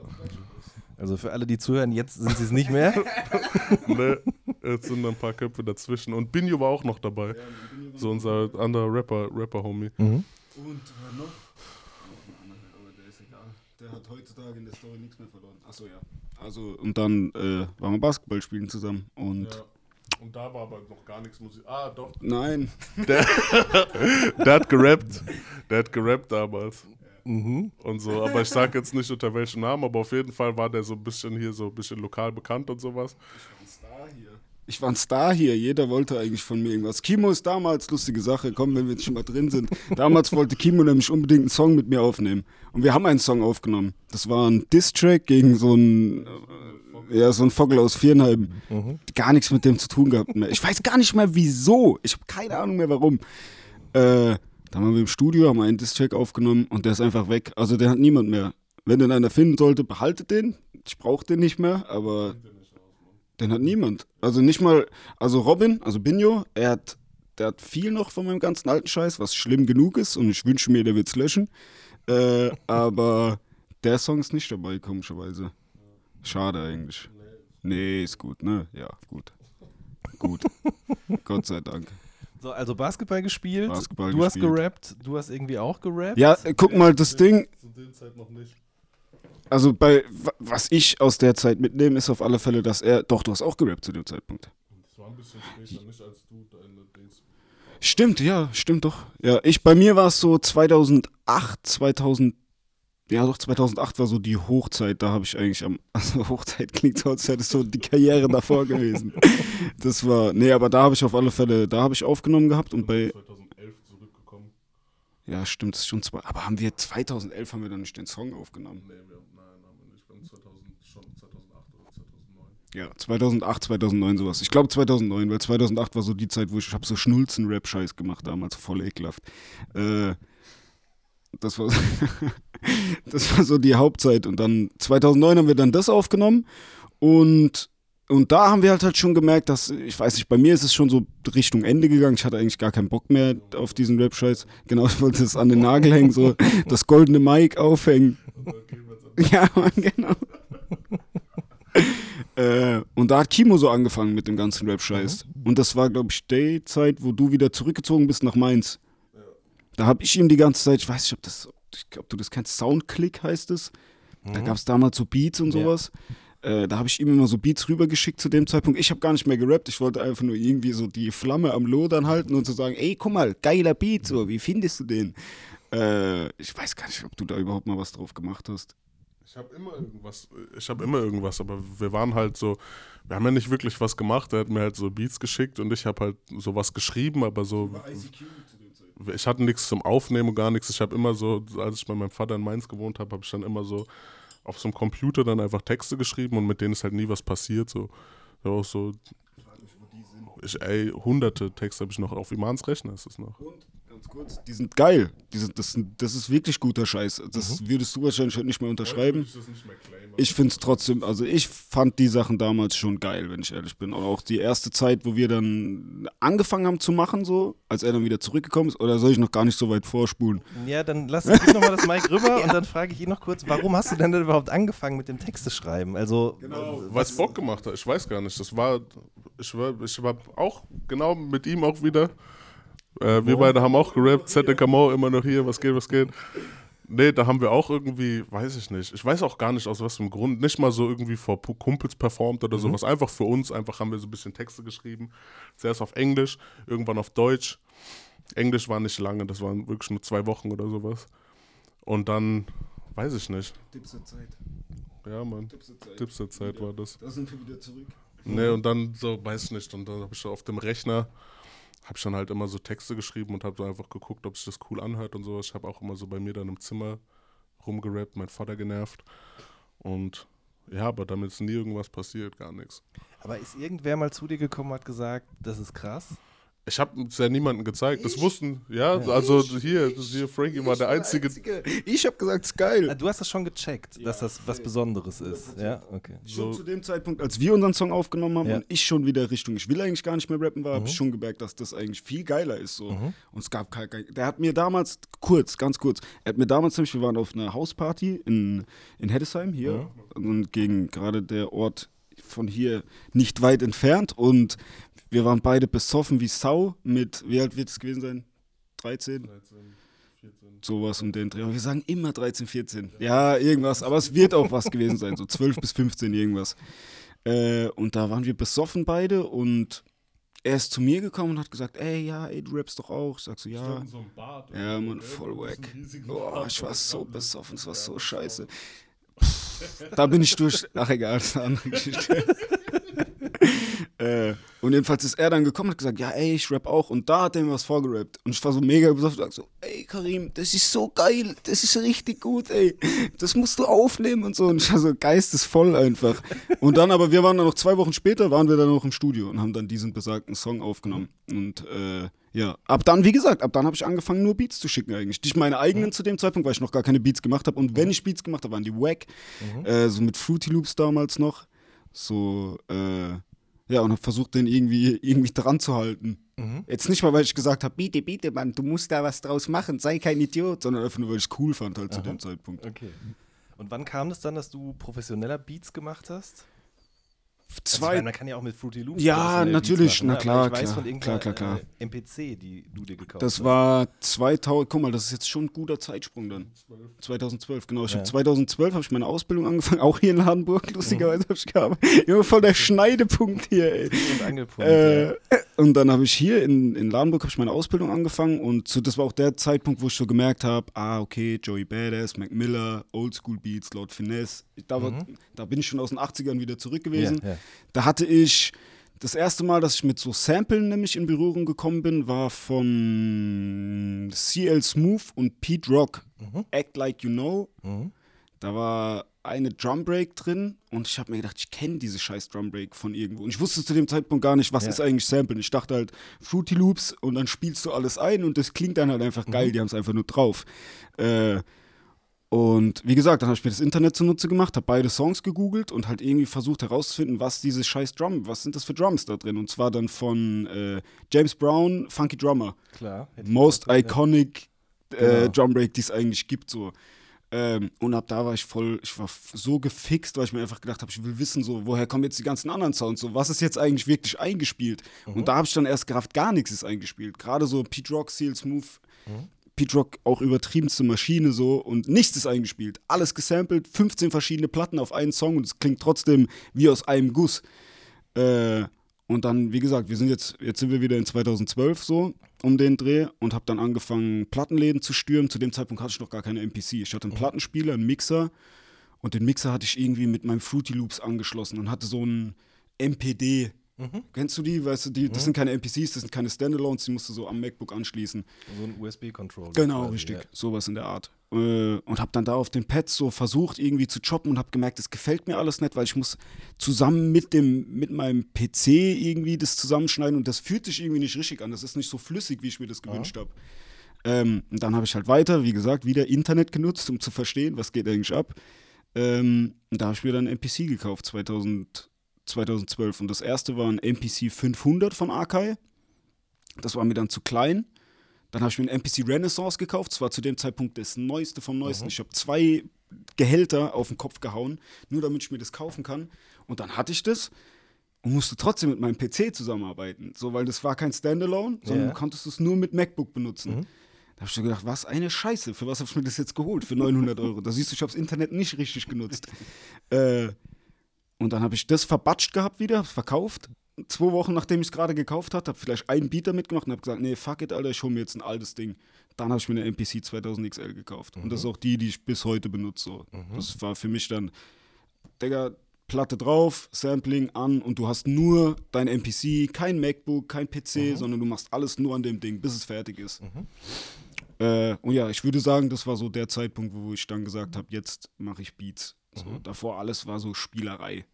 Also für alle, die zuhören, jetzt sind sie es nicht mehr. (laughs) ne, jetzt sind ein paar Köpfe dazwischen. Und Binjo war auch noch dabei. So unser anderer Rapper, Rapper-Homie. Mhm. Und wer noch? Aber der ist egal. Der hat heutzutage in der Story nichts mehr verloren. Achso, ja. Also, und dann äh, waren wir Basketball spielen zusammen. Und Ja. Und da war aber noch gar nichts Musik. Ah, doch. nein, Der, (laughs) der hat gerappt. Der hat gerappt damals. Mhm. und so. Aber ich sag jetzt nicht unter welchem Namen, aber auf jeden Fall war der so ein bisschen hier so ein bisschen lokal bekannt und sowas. Ich war ein Star hier. Jeder wollte eigentlich von mir irgendwas. Kimo ist damals, lustige Sache, komm, wenn wir jetzt schon mal drin sind. Damals wollte Kimo nämlich unbedingt einen Song mit mir aufnehmen. Und wir haben einen Song aufgenommen. Das war ein Diss-Track gegen so einen, äh, ja, so einen Vogel aus Vierenheim. Gar nichts mit dem zu tun gehabt mehr. Ich weiß gar nicht mehr wieso. Ich habe keine Ahnung mehr warum. Äh, da waren wir im Studio, haben einen Diss-Track aufgenommen und der ist einfach weg. Also der hat niemand mehr. Wenn den einer finden sollte, behaltet den. Ich brauche den nicht mehr, aber den hat niemand. Also nicht mal, also Robin, also Binjo, er hat, der hat viel noch von meinem ganzen alten Scheiß, was schlimm genug ist und ich wünsche mir, der wird's löschen. Äh, aber der Song ist nicht dabei, komischerweise. Schade eigentlich. Nee, ist gut, ne? Ja, gut. Gut. (laughs) Gott sei Dank. So, also Basketball gespielt. Basketball du hast gespielt. gerappt. Du hast irgendwie auch gerappt. Ja, äh, guck mal, das Ding, Zu der Zeit noch nicht. also bei, wa- was ich aus der Zeit mitnehme, ist auf alle Fälle, dass er, doch, du hast auch gerappt zu dem Zeitpunkt. Das war ein bisschen später, nicht als du deine Dings. Stimmt, ja, stimmt doch. Ja, ich, bei mir war es so 2008, 2000, ja doch, 2008 war so die Hochzeit, da habe ich eigentlich am, (laughs) also Hochzeit klingt so, als hätte es so die Karriere davor gewesen. (laughs) Das war, nee, aber da habe ich auf alle Fälle, da habe ich aufgenommen gehabt und bei, 2011 zurückgekommen. Ja, stimmt, das ist schon zwei. Aber haben wir 2011 haben wir dann nicht den Song aufgenommen? Nee, wir, nein, haben wir nicht. Wir haben 2000, schon 2008 oder 2009. Ja, 2008, 2009 sowas. Ich glaube 2009, weil 2008 war so die Zeit, wo ich, ich habe so Schnulzen-Rap-Scheiß gemacht damals, voll ekelhaft. Äh, das war, (laughs) (laughs) das war so die Hauptzeit. Und dann 2009 haben wir dann das aufgenommen und und da haben wir halt, halt schon gemerkt, dass, ich weiß nicht, bei mir ist es schon so Richtung Ende gegangen. Ich hatte eigentlich gar keinen Bock mehr auf diesen Rap-Scheiß. Genau, ich wollte es an den Nagel hängen, so das goldene Mic aufhängen. (laughs) Ja, Mann, genau. (laughs) äh, und da hat Kimo so angefangen mit dem ganzen Rap-Scheiß. Und das war, glaube ich, die Zeit, wo du wieder zurückgezogen bist nach Mainz. Da habe ich ihm die ganze Zeit, ich weiß nicht, ob, das, ob du das kennst, Soundclick heißt es. Da gab es damals so Beats und Ja. sowas. Äh, da habe ich ihm immer so Beats rübergeschickt zu dem Zeitpunkt. Ich habe gar nicht mehr gerappt. Ich wollte einfach nur irgendwie so die Flamme am Lodern halten und zu so sagen, ey, guck mal, geiler Beat, so, wie findest du den? Äh, ich weiß gar nicht, ob du da überhaupt mal was drauf gemacht hast. Ich habe immer irgendwas, ich habe immer irgendwas, aber wir waren halt so, wir haben ja nicht wirklich was gemacht. Er hat mir halt so Beats geschickt und ich habe halt sowas geschrieben, aber so, ich hatte nichts zum Aufnehmen gar nichts. Ich habe immer so, als ich bei meinem Vater in Mainz gewohnt habe, habe ich dann immer so auf so einem Computer dann einfach Texte geschrieben und mit denen ist halt nie was passiert. So, ja, auch so, ich, ey, hunderte Texte habe ich noch auf Imans Rechner, ist es noch. Und ganz kurz, die sind geil. Die sind, das, das ist wirklich guter Scheiß. Das würdest du wahrscheinlich nicht mehr unterschreiben. Ich finde es trotzdem, also ich fand die Sachen damals schon geil, wenn ich ehrlich bin. Und auch die erste Zeit, wo wir dann angefangen haben zu machen, so, als er dann wieder zurückgekommen ist, oder soll ich noch gar nicht so weit vorspulen? Ja, dann lass ich nochmal das Mic rüber (laughs) und dann frage ich ihn noch kurz, warum hast du denn, denn überhaupt angefangen mit dem Texte schreiben? Also, Weil es Bock gemacht hat, ich weiß gar nicht. Das war, ich war, ich war auch genau mit ihm auch wieder. Äh, wir beide haben auch gerappt, ZDKMO immer noch hier, was geht, was geht. Nee, da haben wir auch irgendwie, weiß ich nicht. Ich weiß auch gar nicht aus was für einem Grund. Nicht mal so irgendwie vor Kumpels performt oder sowas. Einfach für uns. Einfach haben wir so ein bisschen Texte geschrieben. Zuerst auf Englisch, irgendwann auf Deutsch. Englisch war nicht lange, das waren wirklich nur zwei Wochen oder sowas. Und dann, weiß ich nicht. Zeit. Ja, Mann. Tipster-Zeit war das. Da sind wir wieder zurück. Nee, und dann so, weiß nicht, und dann habe ich so auf dem Rechner, habe ich dann halt immer so Texte geschrieben und habe so einfach geguckt, ob sich das cool anhört und sowas. Ich habe auch immer so bei mir dann im Zimmer rumgerappt, mein Vater genervt. Und ja, aber damit ist nie irgendwas passiert, gar nichts. aber ist irgendwer mal zu dir gekommen und hat gesagt, das ist krass? Ich habe es ja niemandem gezeigt. Das wussten, ja, also hier, das hier, Frankie war der Einzige. Ich habe gesagt, es ist geil. Ah, Du hast das schon gecheckt, dass das was Besonderes ist. Ja, okay. Schon So, zu dem Zeitpunkt, als wir unseren Song aufgenommen haben Ja. und ich schon wieder Richtung, ich will eigentlich gar nicht mehr rappen war, habe ich schon gemerkt, dass das eigentlich viel geiler ist. So. Und es gab kein, der hat mir damals, kurz, ganz kurz, er hat mir damals nämlich, wir waren auf einer Hausparty in, in Heddesheim hier und gegen gerade der Ort von hier nicht weit entfernt und wir waren beide besoffen wie Sau mit, wie alt wird es gewesen sein? 13? Sowas um den Dreh. Aber wir sagen immer 13, 14. Ja, irgendwas. Aber es wird auch was gewesen sein. So 12 bis 15 irgendwas. Äh, und da waren wir besoffen beide und er ist zu mir gekommen und hat gesagt, ey, ja, ey, du rappst doch auch. Ich sag so, ja. Ja, Mann, voll wack. Boah, ich war so besoffen, es war so scheiße. Da bin ich durch. Ach egal, das ist eine andere Geschichte. (laughs) äh, und jedenfalls ist er dann gekommen und hat gesagt, ja, ey, ich rap auch. Und da hat er mir was vorgerappt. Und ich war so mega besoffen und so, ey, Karim, das ist so geil, das ist richtig gut, ey. Das musst du aufnehmen und so. Und ich war so geistesvoll einfach. Und dann aber, wir waren dann noch zwei Wochen später, waren wir dann noch im Studio und haben dann diesen besagten Song aufgenommen. Und äh, ja, ab dann, wie gesagt, ab dann habe ich angefangen, nur Beats zu schicken eigentlich. Nicht meine eigenen zu dem Zeitpunkt, weil ich noch gar keine Beats gemacht habe. Und wenn ich Beats gemacht habe, waren die wack. Äh, so mit Fruity Loops damals noch. So, äh, ja, und habe versucht, den irgendwie, irgendwie dran zu halten. Jetzt nicht mal, weil ich gesagt habe, bitte, bitte, Mann, du musst da was draus machen, sei kein Idiot, sondern einfach nur, weil ich es cool fand halt zu dem Zeitpunkt. Okay. Und wann kam das dann, dass du professioneller Beats gemacht hast? Also Zwei, meine, man kann ja auch mit Fruity Loops Ja, professionell natürlich, machen, na ne? klar, Aber ich weiß klar, von irgendeiner klar, klar, Äh, MPC, die du dir gekauft Das hast. war 2000, guck mal, das ist jetzt schon ein guter Zeitsprung dann. 2012, genau. Ich Ja. habe 2012 habe ich meine Ausbildung angefangen, (laughs) auch hier in Ladenburg, lustigerweise habe ich gearbeitet. Junge, voll der Schneidepunkt hier, ey. und Angelpunkt. Äh, ja. und dann habe ich hier in, in Ladenburg habe ich meine Ausbildung angefangen und so, das war auch der Zeitpunkt, wo ich so gemerkt habe, ah, okay, Joey Badass, Mac Miller, Oldschool Beats, Lord Finesse. Da, war, da bin ich schon aus den 80ern wieder zurück gewesen. Ja, ja. Da hatte ich Das erste Mal, dass ich mit so Samplen nämlich in Berührung gekommen bin, war von CL Smooth und Pete Rock. Act Like You Know. Da war eine Drum Break drin und ich habe mir gedacht, ich kenne diese scheiß Drum Break von irgendwo. Und ich wusste zu dem Zeitpunkt gar nicht, was Ja. ist eigentlich Samplen. Ich dachte halt Fruity Loops und dann spielst du alles ein und das klingt dann halt einfach geil. Die haben es einfach nur drauf. Äh, und wie gesagt, dann habe ich mir das Internet zunutze gemacht, habe beide Songs gegoogelt und halt irgendwie versucht herauszufinden, was diese scheiß Drum, was sind das für Drums da drin? Und zwar dann von äh, James Brown, Funky Drummer. Klar. Most iconic äh, Genau. Drum Break, die es eigentlich gibt, so. Ähm, und ab da war ich voll, ich war so gefixt, weil ich mir einfach gedacht habe, ich will wissen, so, woher kommen jetzt die ganzen anderen Sounds, so, was ist jetzt eigentlich wirklich eingespielt? Mhm. Und da habe ich dann erst gerafft, gar nichts ist eingespielt. Gerade so Pete Rock, Seal Smooth, Mhm. Pete Rock auch übertriebenste Maschine so und nichts ist eingespielt. Alles gesampelt, 15 verschiedene Platten auf einen Song und es klingt trotzdem wie aus einem Guss. Äh, und dann, wie gesagt, wir sind jetzt, jetzt sind wir wieder in 2012 so um den Dreh und habe dann angefangen, Plattenläden zu stürmen. Zu dem Zeitpunkt hatte ich noch gar keine MPC. Ich hatte einen Plattenspieler, einen Mixer und den Mixer hatte ich irgendwie mit meinem Fruity Loops angeschlossen und hatte so einen MPD. Kennst du die? Weißt du, die, das sind keine MPCs, das sind keine Standalones, die musst du so am MacBook anschließen. So ein USB-Controller. Genau, quasi, richtig. ja. Sowas in der Art. Äh, und habe dann da auf den Pads so versucht, irgendwie zu choppen und habe gemerkt, das gefällt mir alles nicht, weil ich muss zusammen mit, dem, mit meinem PC irgendwie das zusammenschneiden und das fühlt sich irgendwie nicht richtig an. Das ist nicht so flüssig, wie ich mir das gewünscht habe. Ähm, und dann habe ich halt weiter, wie gesagt, wieder Internet genutzt, um zu verstehen, was geht eigentlich ab. Ähm, und da habe ich mir dann ein MPC gekauft, 2000, 2012. Und das erste war ein MPC 500 von Akai. Das war mir dann zu klein. Dann habe ich mir einen MPC Renaissance gekauft. Das war zu dem Zeitpunkt das Neueste vom Neuesten. Ich habe zwei Gehälter auf den Kopf gehauen, nur damit ich mir das kaufen kann. Und dann hatte ich das und musste trotzdem mit meinem PC zusammenarbeiten. So, weil das war kein Standalone, sondern Ja. du konntest es nur mit MacBook benutzen. Da habe ich so gedacht, was eine Scheiße. Für was habe ich mir das jetzt geholt? Für 900 Euro. Da siehst du, ich habe das Internet nicht richtig genutzt. (laughs) äh, und dann habe ich das verbatscht gehabt wieder, verkauft. Zwei Wochen nachdem ich es gerade gekauft hatte, habe vielleicht einen Beat damit gemacht und habe gesagt, nee, fuck it, Alter, ich hole mir jetzt ein altes Ding. Dann habe ich mir eine MPC 2000 XL gekauft. Und das ist auch die, die ich bis heute benutze. So. Das war für mich dann, Digga, Platte drauf, Sampling an und du hast nur dein MPC, kein MacBook, kein PC, sondern du machst alles nur an dem Ding, bis es fertig ist. Äh, und ja, ich würde sagen, das war so der Zeitpunkt, wo ich dann gesagt habe, jetzt mache ich Beats. So, Davor alles war so Spielerei.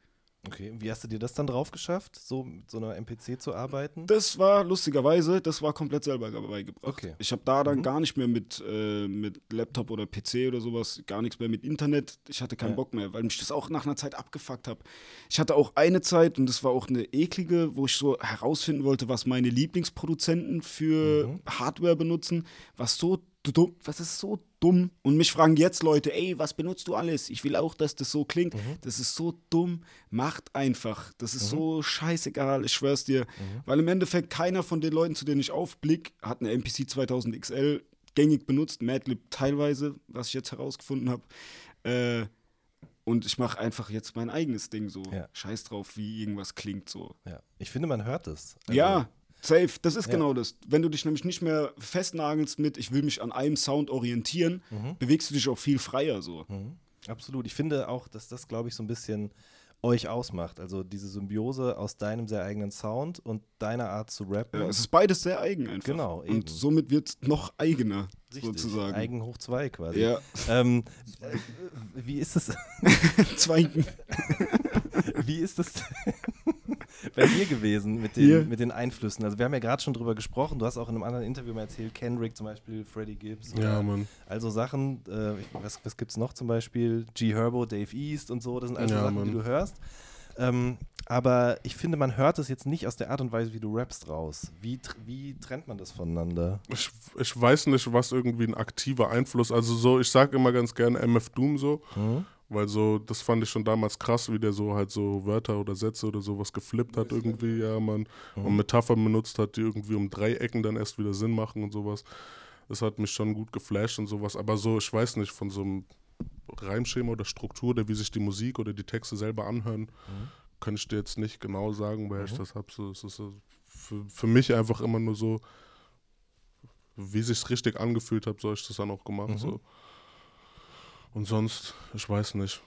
Okay, wie hast du dir das dann drauf geschafft, so mit so einer MPC zu arbeiten? Das war lustigerweise, das war komplett selber beigebracht. Okay. Ich habe da dann gar nicht mehr mit, äh, mit Laptop oder PC oder sowas, gar nichts mehr mit Internet. Ich hatte keinen Ja. Bock mehr, weil mich das auch nach einer Zeit abgefuckt habe. Ich hatte auch eine Zeit, und das war auch eine eklige, wo ich so herausfinden wollte, was meine Lieblingsproduzenten für Hardware benutzen, was so dumm, was ist so dumm. Und mich fragen jetzt Leute, ey, was benutzt du alles? Ich will auch, dass das so klingt. Das ist so dumm. Macht einfach. Das ist so scheißegal, ich schwör's dir. Weil im Endeffekt keiner von den Leuten, zu denen ich aufblick, hat eine MPC 2000 XL gängig benutzt. Madlib teilweise, was ich jetzt herausgefunden habe. Äh, und ich mache einfach jetzt mein eigenes Ding so. Ja. Scheiß drauf, wie irgendwas klingt so. Ja, ich finde, man hört es. Also, Ja, safe. Das ist Ja. genau das. Wenn du dich nämlich nicht mehr festnagelst mit, ich will mich an einem Sound orientieren, bewegst du dich auch viel freier so. Mhm. Absolut. Ich finde auch, dass das, glaube ich, so ein bisschen euch ausmacht. Also diese Symbiose aus deinem sehr eigenen Sound und deiner Art zu rappen. Ja, es ist beides sehr eigen einfach. Genau, eben. Und somit wird es noch eigener, Richtig. sozusagen. Eigen hoch zwei quasi. Ja, Ähm, äh, wie ist es? (laughs) Zweigen. (laughs) Wie ist es bei dir gewesen mit den, Hier. mit den Einflüssen? Also wir haben ja gerade schon drüber gesprochen. Du hast auch in einem anderen Interview mal erzählt, Kendrick zum Beispiel, Freddie Gibbs. Ja, Mann. Also Sachen, äh, was, was gibt es noch zum Beispiel? G Herbo, Dave East und so. Das sind also Ja, Sachen, Mann. die du hörst. Ähm, aber ich finde, man hört es jetzt nicht aus der Art und Weise, wie du rappst, raus. Wie, wie trennt man das voneinander? Ich, ich weiß nicht, was irgendwie ein aktiver Einfluss, also so, ich sag immer ganz gerne MF Doom so, Mhm. Weil so, das fand ich schon damals krass, wie der so halt so Wörter oder Sätze oder sowas geflippt hat irgendwie, ja man, und Metaphern benutzt hat, die irgendwie um Dreiecken dann erst wieder Sinn machen und sowas. Das hat mich schon gut geflasht und sowas, aber so, ich weiß nicht, von so einem Reimschema oder Struktur, oder wie sich die Musik oder die Texte selber anhören, kann ich dir jetzt nicht genau sagen, woher ich das habe. So, es ist so für, für mich einfach immer nur so, wie sich's richtig angefühlt hat, so ich das dann auch gemacht. Mhm. So. Und sonst, ich weiß nicht.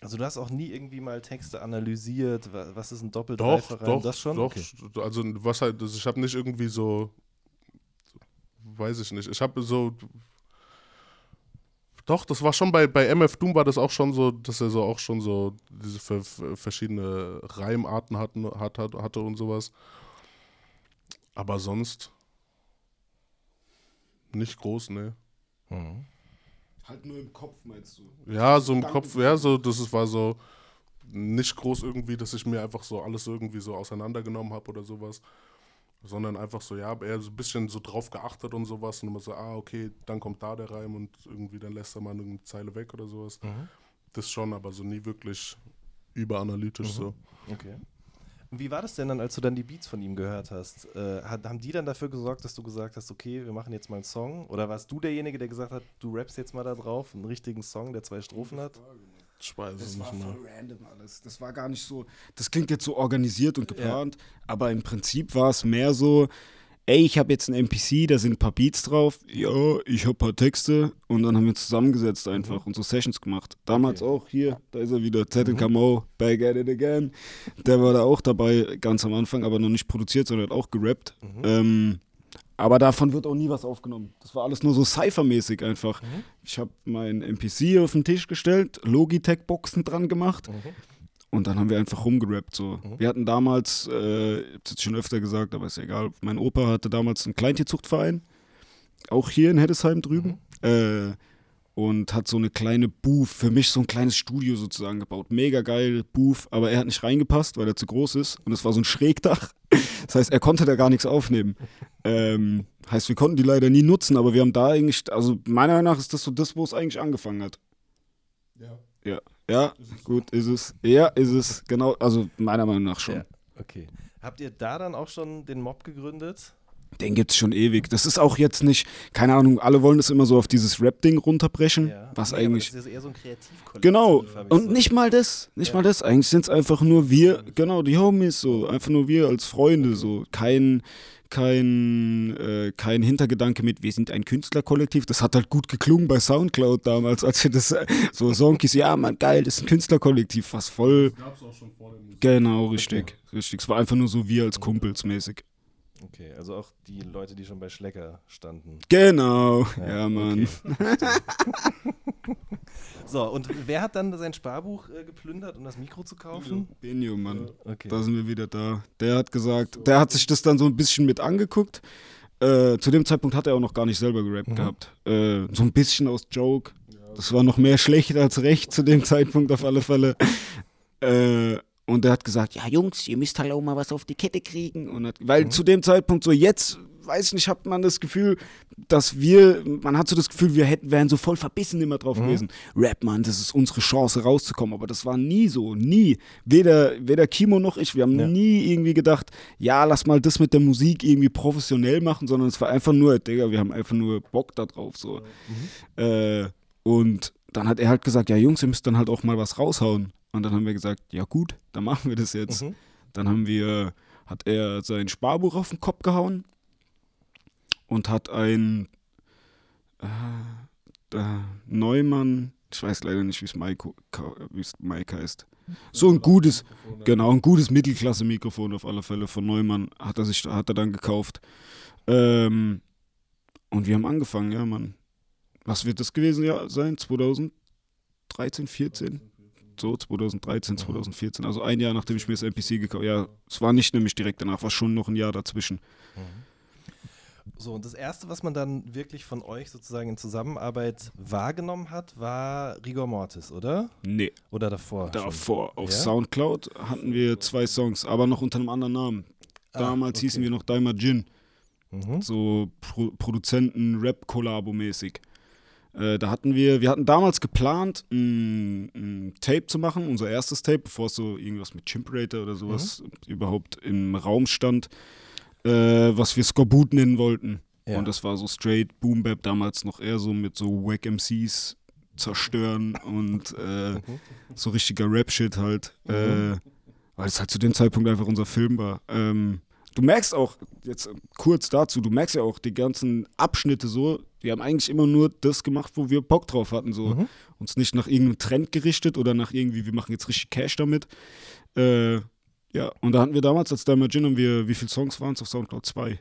Also du hast auch nie irgendwie mal Texte analysiert, wa- was ist ein doppel Doch, doch, das schon? doch. Okay. Also was halt, also ich habe nicht irgendwie so, weiß ich nicht. Ich habe so, doch, das war schon bei, bei MF Doom war das auch schon so, dass er so auch schon so diese ver- ver- verschiedene Reimarten hatten, hat, hat, hatte und sowas. Aber sonst nicht groß, ne. Mhm. Halt nur im Kopf, meinst du? Ja, so im Kopf, ja, so, das ist, war so nicht groß irgendwie, dass ich mir einfach so alles irgendwie so auseinandergenommen habe oder sowas. Sondern einfach so, ja, eher so ein bisschen so drauf geachtet und sowas. Und immer so, ah, okay, dann kommt da der Reim und irgendwie dann lässt er mal eine Zeile weg oder sowas. Mhm. Das schon, aber so nie wirklich überanalytisch so. Okay. Und wie war das denn dann, als du dann die Beats von ihm gehört hast? Äh, haben die dann dafür gesorgt, dass du gesagt hast, okay, wir machen jetzt mal einen Song? Oder warst du derjenige, der gesagt hat, du rappst jetzt mal da drauf, einen richtigen Song, der zwei Strophen hat? Ich weiß es Das war voll random alles. Das war gar nicht so. Das klingt jetzt so organisiert und geplant, aber im Prinzip war es mehr so. Ey, ich habe jetzt einen NPC, da sind ein paar Beats drauf. Ja, ich habe ein paar Texte. Und dann haben wir zusammengesetzt einfach und so Sessions gemacht. Damals auch hier, da ist er wieder, ZNKMO, Back at it again. Der war da auch dabei, ganz am Anfang, aber noch nicht produziert, sondern hat auch gerappt. Ähm, aber davon wird auch nie was aufgenommen. Das war alles nur so Cypher-mäßig einfach. Ich habe meinen NPC auf den Tisch gestellt, Logitech-Boxen dran gemacht und dann haben wir einfach rumgerappt. So. Wir hatten damals, äh, ich hab's jetzt schon öfter gesagt, aber ist ja egal, mein Opa hatte damals einen Kleintierzuchtverein, auch hier in Heddesheim drüben. Äh, und hat so eine kleine Booth, für mich so ein kleines Studio sozusagen gebaut. Mega geil, Booth, aber er hat nicht reingepasst, weil er zu groß ist. Und es war so ein Schrägdach. (laughs) Das heißt, er konnte da gar nichts aufnehmen. Ähm, heißt, wir konnten die leider nie nutzen, aber wir haben da eigentlich, also meiner Meinung nach ist das so das, wo es eigentlich angefangen hat. Ja. Ja, ja, gut, ist es. Ja, ist es, genau, also meiner Meinung nach schon. Ja, okay. Habt ihr da dann auch schon den Mob gegründet? Den gibt's schon ewig. Das ist auch jetzt nicht, keine Ahnung, alle wollen das immer so auf dieses Rap-Ding runterbrechen, was Nee, eigentlich. Das ist eher so ein Kreativkollektiv. Genau, und so. nicht mal das, nicht Ja. mal das. Eigentlich sind es einfach nur wir, genau, die Homies, so, einfach nur wir als Freunde, so. Kein, kein, äh, kein Hintergedanke mit, wir sind ein Künstlerkollektiv. Das hat halt gut geklungen bei Soundcloud damals, als wir das, äh, so Sonkies, ja, man, geil, das ist ein Künstlerkollektiv, was voll. Gab es auch schon vor der Musik. Genau, richtig, richtig. Es war einfach nur so wir als Kumpels mäßig. Okay, also auch die Leute, die schon bei Schlecker standen. Genau, ja, Mann. okay. (laughs) so, und wer hat dann sein Sparbuch äh, geplündert, um das Mikro zu kaufen? Benio, Mann. Okay. Da sind wir wieder da. Der hat gesagt, der hat sich das dann so ein bisschen mit angeguckt. Äh, zu dem Zeitpunkt hat er auch noch gar nicht selber gerappt gehabt. Äh, so ein bisschen aus Joke. Das war noch mehr schlecht als recht zu dem Zeitpunkt auf alle Fälle. Äh, und er hat gesagt, ja Jungs, ihr müsst halt auch mal was auf die Kette kriegen. Und hat, weil zu dem Zeitpunkt so jetzt, weiß ich nicht, hat man das Gefühl, dass wir, man hat so das Gefühl, wir hätten, wären so voll verbissen immer drauf gewesen. Rap, Mann, das ist unsere Chance rauszukommen. Aber das war nie so, nie. Weder, weder Kimo noch ich, wir haben Ja. nie irgendwie gedacht, ja, lass mal das mit der Musik irgendwie professionell machen, sondern es war einfach nur, Digga, wir haben einfach nur Bock da drauf. So. Äh, und dann hat er halt gesagt, ja Jungs, ihr müsst dann halt auch mal was raushauen. Und dann haben wir gesagt, ja gut, dann machen wir das jetzt. Mhm. Dann haben wir, hat er sein Sparbuch auf den Kopf gehauen und hat ein äh, äh, Neumann, ich weiß leider nicht, wie es Mike, wie es Mike heißt. So ein gutes, genau, ein gutes Mittelklasse-Mikrofon auf alle Fälle von Neumann hat er sich, hat er dann gekauft. Ähm, und wir haben angefangen, ja, Mann. Was wird das gewesen ja, sein? 2013, 14? So, 2013, 2014. Also ein Jahr, nachdem ich mir das NPC gekauft habe. Ja, es war nicht nämlich direkt danach, war schon noch ein Jahr dazwischen. So, und das Erste, was man dann wirklich von euch sozusagen in Zusammenarbeit wahrgenommen hat, war Rigor Mortis, oder? Nee, Oder davor? schon? davor. Auf Ja? Soundcloud hatten wir zwei Songs, aber noch unter einem anderen Namen. Damals Ah, hießen okay. wir noch Daimar Gin. Mhm. so Pro Produzenten-Rap-Kollabo-mäßig. Äh, da hatten wir, wir hatten damals geplant, ein, ein Tape zu machen, unser erstes Tape, bevor es so irgendwas mit Chimperator oder sowas überhaupt im Raum stand, äh, was wir Skorbut nennen wollten. Ja. Und das war so straight Boom Bap, damals noch eher so mit so Wack MCs zerstören und äh, so richtiger Rap-Shit halt. Äh, weil es halt zu dem Zeitpunkt einfach unser Film war. Ähm, du merkst auch, jetzt kurz dazu, du merkst ja auch die ganzen Abschnitte so, Wir haben eigentlich immer nur das gemacht, wo wir Bock drauf hatten. So. Mhm. Uns nicht nach irgendeinem Trend gerichtet oder nach irgendwie, wir machen jetzt richtig Cash damit. Äh, ja, und da hatten wir damals als Gin, haben wir, wie viele Songs waren es auf Soundcloud? Zwei.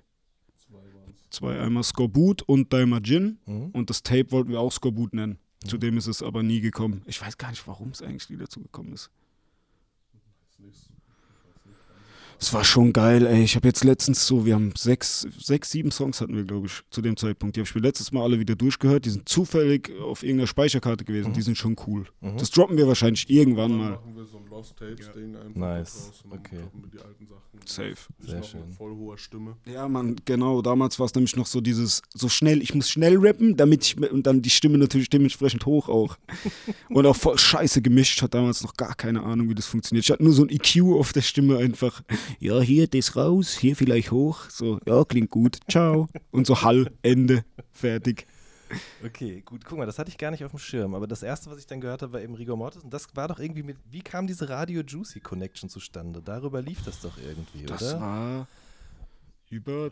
Zwei, einmal Skorbut und Gin. Mhm. Und das Tape wollten wir auch Skorbut nennen. Zu dem ist es aber nie gekommen. Ich weiß gar nicht, warum es eigentlich nie dazu gekommen ist. Es war schon geil, ey. Ich habe jetzt letztens so, wir haben sechs, sechs, sieben Songs hatten wir, glaube ich, zu dem Zeitpunkt. Die habe ich mir letztes Mal alle wieder durchgehört. Die sind zufällig auf irgendeiner Speicherkarte gewesen. Die sind schon cool. Mhm. Das droppen wir wahrscheinlich irgendwann Dann mal. machen wir so ein Lost Tapes-Ding einfach Nice. draus und dann Okay. droppen wir die alten Sachen. Safe. Ich Sehr schön. Mit voll hoher Stimme. Ja, Mann, genau. Damals war es nämlich noch so dieses, so schnell, ich muss schnell rappen, damit ich, und dann die Stimme natürlich dementsprechend hoch auch. (laughs) und auch voll scheiße gemischt, hat damals noch gar keine Ahnung, wie das funktioniert. Ich hatte nur so ein EQ auf der Stimme einfach. Ja, hier, das raus, hier vielleicht hoch. So, ja, klingt gut, ciao. Und so Hall, Ende, fertig. Okay, gut, guck mal, das hatte ich gar nicht auf dem Schirm. Aber das erste, was ich dann gehört habe, war eben Rigor Mortis. Und das war doch irgendwie mit, wie kam diese Radio Juicy Connection zustande? Darüber lief das doch irgendwie, Das oder? war über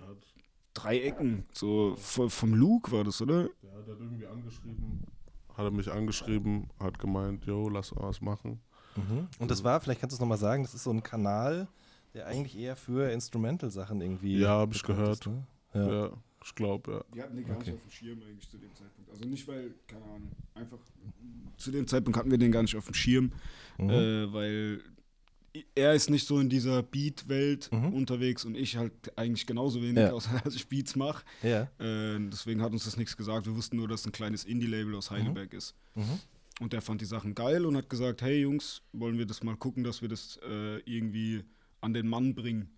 drei Ecken. So vom Luke war das, oder? Der hat halt irgendwie angeschrieben, hat er mich angeschrieben, hat gemeint, yo, lass was machen. Mhm. Und das war, vielleicht kannst du es nochmal sagen, das ist so ein Kanal, der eigentlich eher für Instrumental-Sachen irgendwie. Ja, hab ich gehört. Ist, ne? ja. Ja, ich glaube, ja. Wir hatten den gar Okay. nicht auf dem Schirm eigentlich zu dem Zeitpunkt. Also nicht, weil, keine Ahnung, einfach zu dem Zeitpunkt hatten wir den gar nicht auf dem Schirm, Mhm. äh, weil er ist nicht so in dieser Beat-Welt Mhm. unterwegs und ich halt eigentlich genauso wenig, Ja. außer (laughs) dass ich Beats mache. ja. Äh, deswegen hat uns das nichts gesagt. Wir wussten nur, dass es ein kleines Indie-Label aus Heidelberg ist. Mhm. Und der fand die Sachen geil und hat gesagt, hey Jungs, wollen wir das mal gucken, dass wir das äh, irgendwie an den Mann bringen.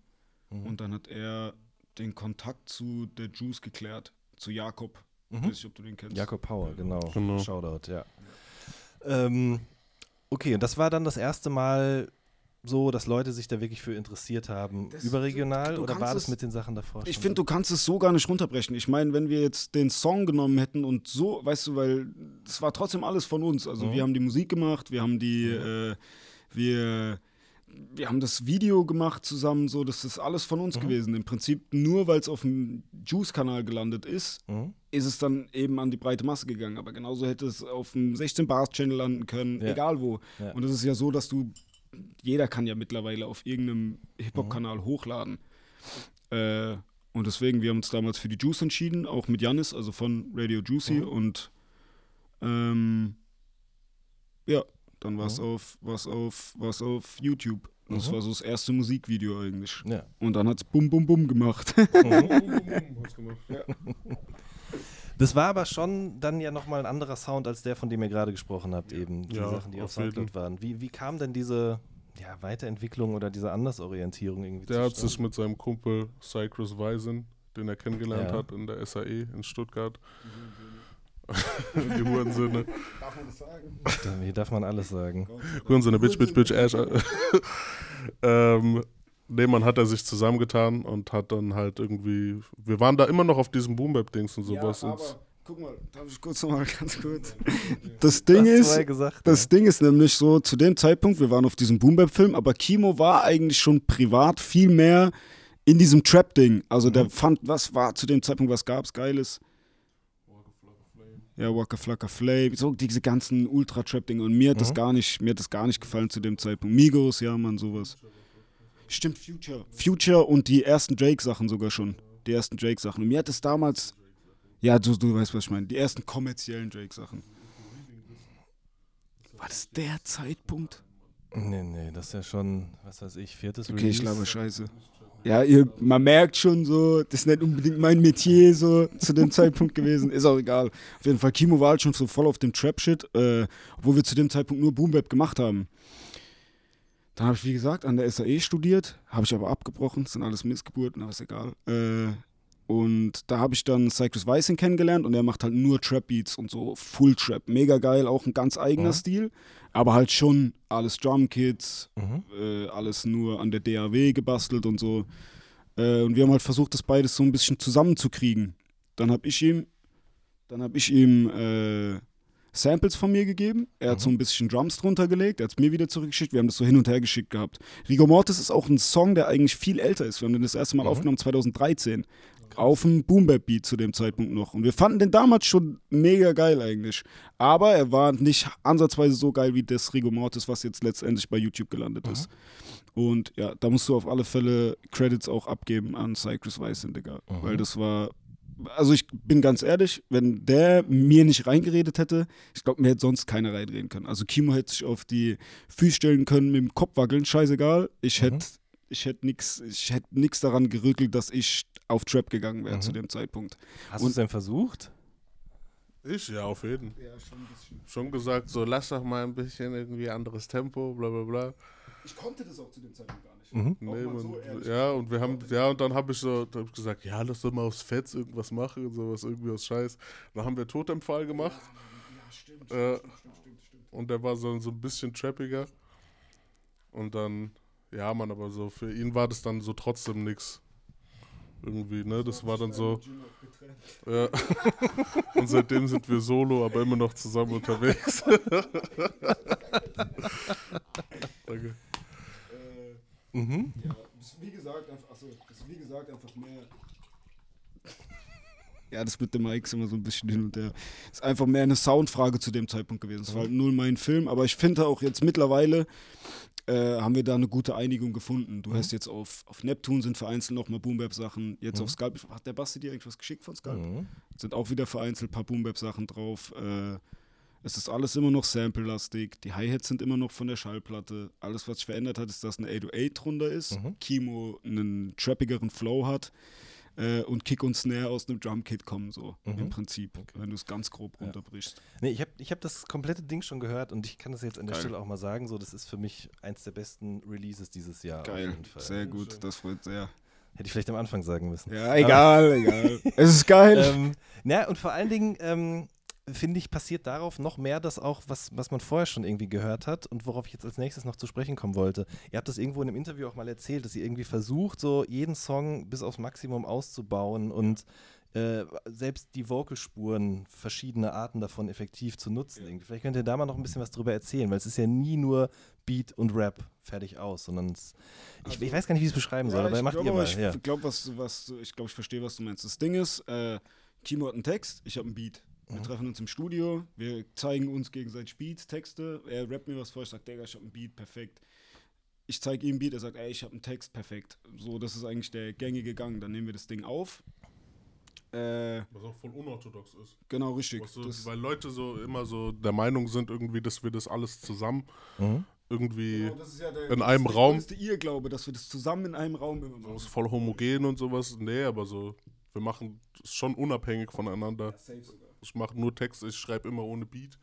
Mhm. Und dann hat er den Kontakt zu der Juice geklärt, zu Jakob. Mhm. Weiß nicht, ob du den kennst. Jakob Power, genau. Genau. Shoutout, ja. Ähm, okay, und das war dann das erste Mal so, dass Leute sich da wirklich für interessiert haben, Das- überregional, du- du oder war das es- mit den Sachen davor Ich finde, du kannst es so gar nicht runterbrechen. Ich meine, wenn wir jetzt den Song genommen hätten und so, weißt du, weil es war trotzdem alles von uns. Also Mhm. wir haben die Musik gemacht, wir haben die, äh, wir, wir haben das Video gemacht zusammen, so, das ist alles von uns Mhm. gewesen. Im Prinzip nur, weil es auf dem Juice-Kanal gelandet ist, Mhm. ist es dann eben an die breite Masse gegangen. Aber genauso hätte es auf dem 16 Bars Channel landen können, Ja. egal wo. Ja. Und es ist ja so, dass du, jeder kann ja mittlerweile auf irgendeinem Hip-Hop-Kanal Mhm. hochladen. Äh, und deswegen, wir haben uns damals für die Juice entschieden, auch mit Janis, also von Radio Juicy. Mhm. Und ähm, ja, dann war es Mhm. auf, war's auf, war's auf YouTube. Das Mhm. war so das erste Musikvideo eigentlich. Ja. Und dann hat es bum bum bum gemacht. Das war aber schon dann ja nochmal ein anderer Sound als der, von dem ihr gerade gesprochen habt, eben. Die Ja, Sachen, die auf. Soundcloud waren. Wie, wie kam denn diese ja, Weiterentwicklung oder diese Andersorientierung irgendwie Der hat sich mit seinem Kumpel Cypress Weisen, den er kennengelernt Ja. hat in der SAE in Stuttgart. (laughs) die Hurensöhne. Darf man das sagen? Hier darf man alles sagen. Hurensöhne, Bitch, Bitch, Bitch, Ash. (laughs) ähm, nee, man hat er sich zusammengetan und hat dann halt irgendwie. Wir waren da immer noch auf diesem Boom-Bap-Dings und sowas. Ja, aber guck mal, darf ich kurz nochmal ganz kurz. (laughs) Das Ding du ist, gesagt, das Ding ist nämlich so, zu dem Zeitpunkt, wir waren auf diesem Boom-Bap-Film, aber Kimo war eigentlich schon privat viel mehr in diesem Trap-Ding. Also der fand, was war zu dem Zeitpunkt, was gab's Geiles? Ja, Waka Flocka Flame, so diese ganzen Ultra-Trap-Dinge. Und mir hat das Mhm. gar nicht, mir hat das gar nicht gefallen zu dem Zeitpunkt. Migos, ja, man, sowas. Stimmt, Future. Future und die ersten Drake-Sachen sogar schon. Die ersten Drake-Sachen. Und mir hat es damals, ja, du, du weißt, was ich meine, die ersten kommerziellen Drake-Sachen. War das der Zeitpunkt? Nee, nee, das ist ja schon, was weiß ich, viertes Okay, ich Release. laber Scheiße. Ja, ihr, man merkt schon so, das ist nicht unbedingt mein Metier so zu dem (laughs) Zeitpunkt gewesen. Ist auch egal. Auf jeden Fall, Kimo war halt schon so voll auf dem Trap-Shit, äh, obwohl wir zu dem Zeitpunkt nur Boom Bap gemacht haben. Dann habe ich, wie gesagt, an der SAE studiert, habe ich aber abgebrochen, sind alles Missgeburten, aber ist egal. Äh, und da habe ich dann Cypress Weißen kennengelernt und er macht halt nur Trap-Beats und so Full Trap. Mega geil, auch ein ganz eigener Mhm. Stil, aber halt schon alles Drumkits, Mhm. äh, alles nur an der DAW gebastelt und so. Äh, und wir haben halt versucht, das beides so ein bisschen zusammenzukriegen. Dann habe ich ihm, dann habe ich ihm äh, Samples von mir gegeben. Er hat so ein bisschen Drums drunter gelegt, er hat es mir wieder zurückgeschickt. Wir haben das so hin und her geschickt gehabt. Rigor Mortis ist auch ein Song, der eigentlich viel älter ist. Wir haben den das erste Mal aufgenommen 2013. Auf dem Boom Bap Beat zu dem Zeitpunkt noch. Und wir fanden den damals schon mega geil eigentlich. Aber er war nicht ansatzweise so geil wie das Rigor Mortis, was jetzt letztendlich bei YouTube gelandet ist. Und ja, da musst du auf alle Fälle Credits auch abgeben an Cypress Weißen, Digga. Weil das war. Also ich bin ganz ehrlich, wenn der mir nicht reingeredet hätte, ich glaube, mir hätte sonst keiner reinreden können. Also Kimo hätte sich auf die Füße stellen können, mit dem Kopf wackeln, scheißegal. Ich hätte ich hätte nichts ich hätte nix daran gerüttelt, dass ich auf Trap gegangen wäre zu dem Zeitpunkt. Hast du es denn versucht? Ich, ja, auf jeden. Ja, schon ein bisschen. Schon gesagt, so lass doch mal ein bisschen irgendwie anderes Tempo, bla bla bla. Ich konnte das auch zu dem Zeitpunkt gar nicht. Mhm. Nee, mal so man, ehrlich. ja, und wir haben, ja, und dann habe ich so da hab ich gesagt, ja, lass doch mal aufs Fetz irgendwas machen und sowas, irgendwie aus Scheiß. Dann haben wir Totempfahl gemacht Ja, stimmt, Äh, stimmt, stimmt, stimmt, stimmt. und der war so, so ein bisschen trappiger. Und dann, ja, man, aber so, für ihn war das dann so trotzdem nix. Irgendwie, ne, das war dann so, ja. (laughs) Und seitdem sind wir solo, aber immer noch zusammen unterwegs. (laughs) Danke. Mhm. Ja, das ist wie gesagt, einfach, achso, das ist wie gesagt einfach mehr. Ja, das mit dem Mike ist immer so ein bisschen hin und her. Ist einfach mehr eine Soundfrage zu dem Zeitpunkt gewesen. Es war halt null mein Film, aber ich finde auch jetzt mittlerweile äh, haben wir da eine gute Einigung gefunden. Du hast jetzt auf, auf Neptun sind vereinzelt noch mal Boom-Bap-Sachen. Jetzt auf Skalp, hat der Basti dir eigentlich was geschickt von Skalp? Mhm. Sind auch wieder vereinzelt ein paar Boom-Bap-Sachen drauf. Äh, es ist alles immer noch Sample-lastig. Die Hi-Hats sind immer noch von der Schallplatte. Alles, was sich verändert hat, ist, dass eine 808 drunter ist. Kimo einen trappigeren Flow hat. Äh, und Kick und Snare aus einem Drumkit kommen, so im Prinzip, wenn du es ganz grob runterbrichst. Nee, ich habe ich hab das komplette Ding schon gehört und ich kann das jetzt an der Geil. Stelle auch mal sagen. So, das ist für mich eins der besten Releases dieses Jahr. Geil, sehr gut, das freut sehr. Hätte ich vielleicht am Anfang sagen müssen. Ja, egal, egal. Es ist geil. (laughs) ähm, na, und vor allen Dingen ähm, finde ich, passiert darauf noch mehr das auch, was, was man vorher schon irgendwie gehört hat und worauf ich jetzt als nächstes noch zu sprechen kommen wollte. Ihr habt das irgendwo in einem Interview auch mal erzählt, dass ihr irgendwie versucht, so jeden Song bis aufs Maximum auszubauen und äh, selbst die Vocalspuren, verschiedene Arten davon effektiv zu nutzen. Irgendwie. Vielleicht könnt ihr da mal noch ein bisschen was drüber erzählen, weil es ist ja nie nur Beat und Rap fertig aus, sondern es, ich, ich weiß gar nicht, wie ich es beschreiben soll, aber ich macht glaub ihr mal. Ich ja. glaube, was, was, ich, glaub, ich verstehe, was du meinst. Das Ding ist, äh, Kimo hat einen Text, ich habe einen Beat. Wir Mhm. treffen uns im Studio, wir zeigen uns gegenseitig Beats, Texte. Er rappt mir was vor, ich sage, Digga, ich habe einen Beat, perfekt. Ich zeige ihm einen Beat, er sagt, ey, ich habe einen Text, perfekt. So, das ist eigentlich der gängige Gang. Dann nehmen wir das Ding auf. Äh, Was auch voll unorthodox ist. genau, richtig. So, Das, weil Leute so immer so der Meinung sind, irgendwie, dass wir das alles zusammen Mhm. irgendwie genau, das ist ja der, in das einem ist der Raum. größte Irrglaube, dass wir das zusammen in einem Raum immer so machen. ist voll homogen und sowas. Nee, aber so, wir machen es schon unabhängig voneinander. Safe sogar. Ich mache nur Texte, ich schreibe immer ohne Beat.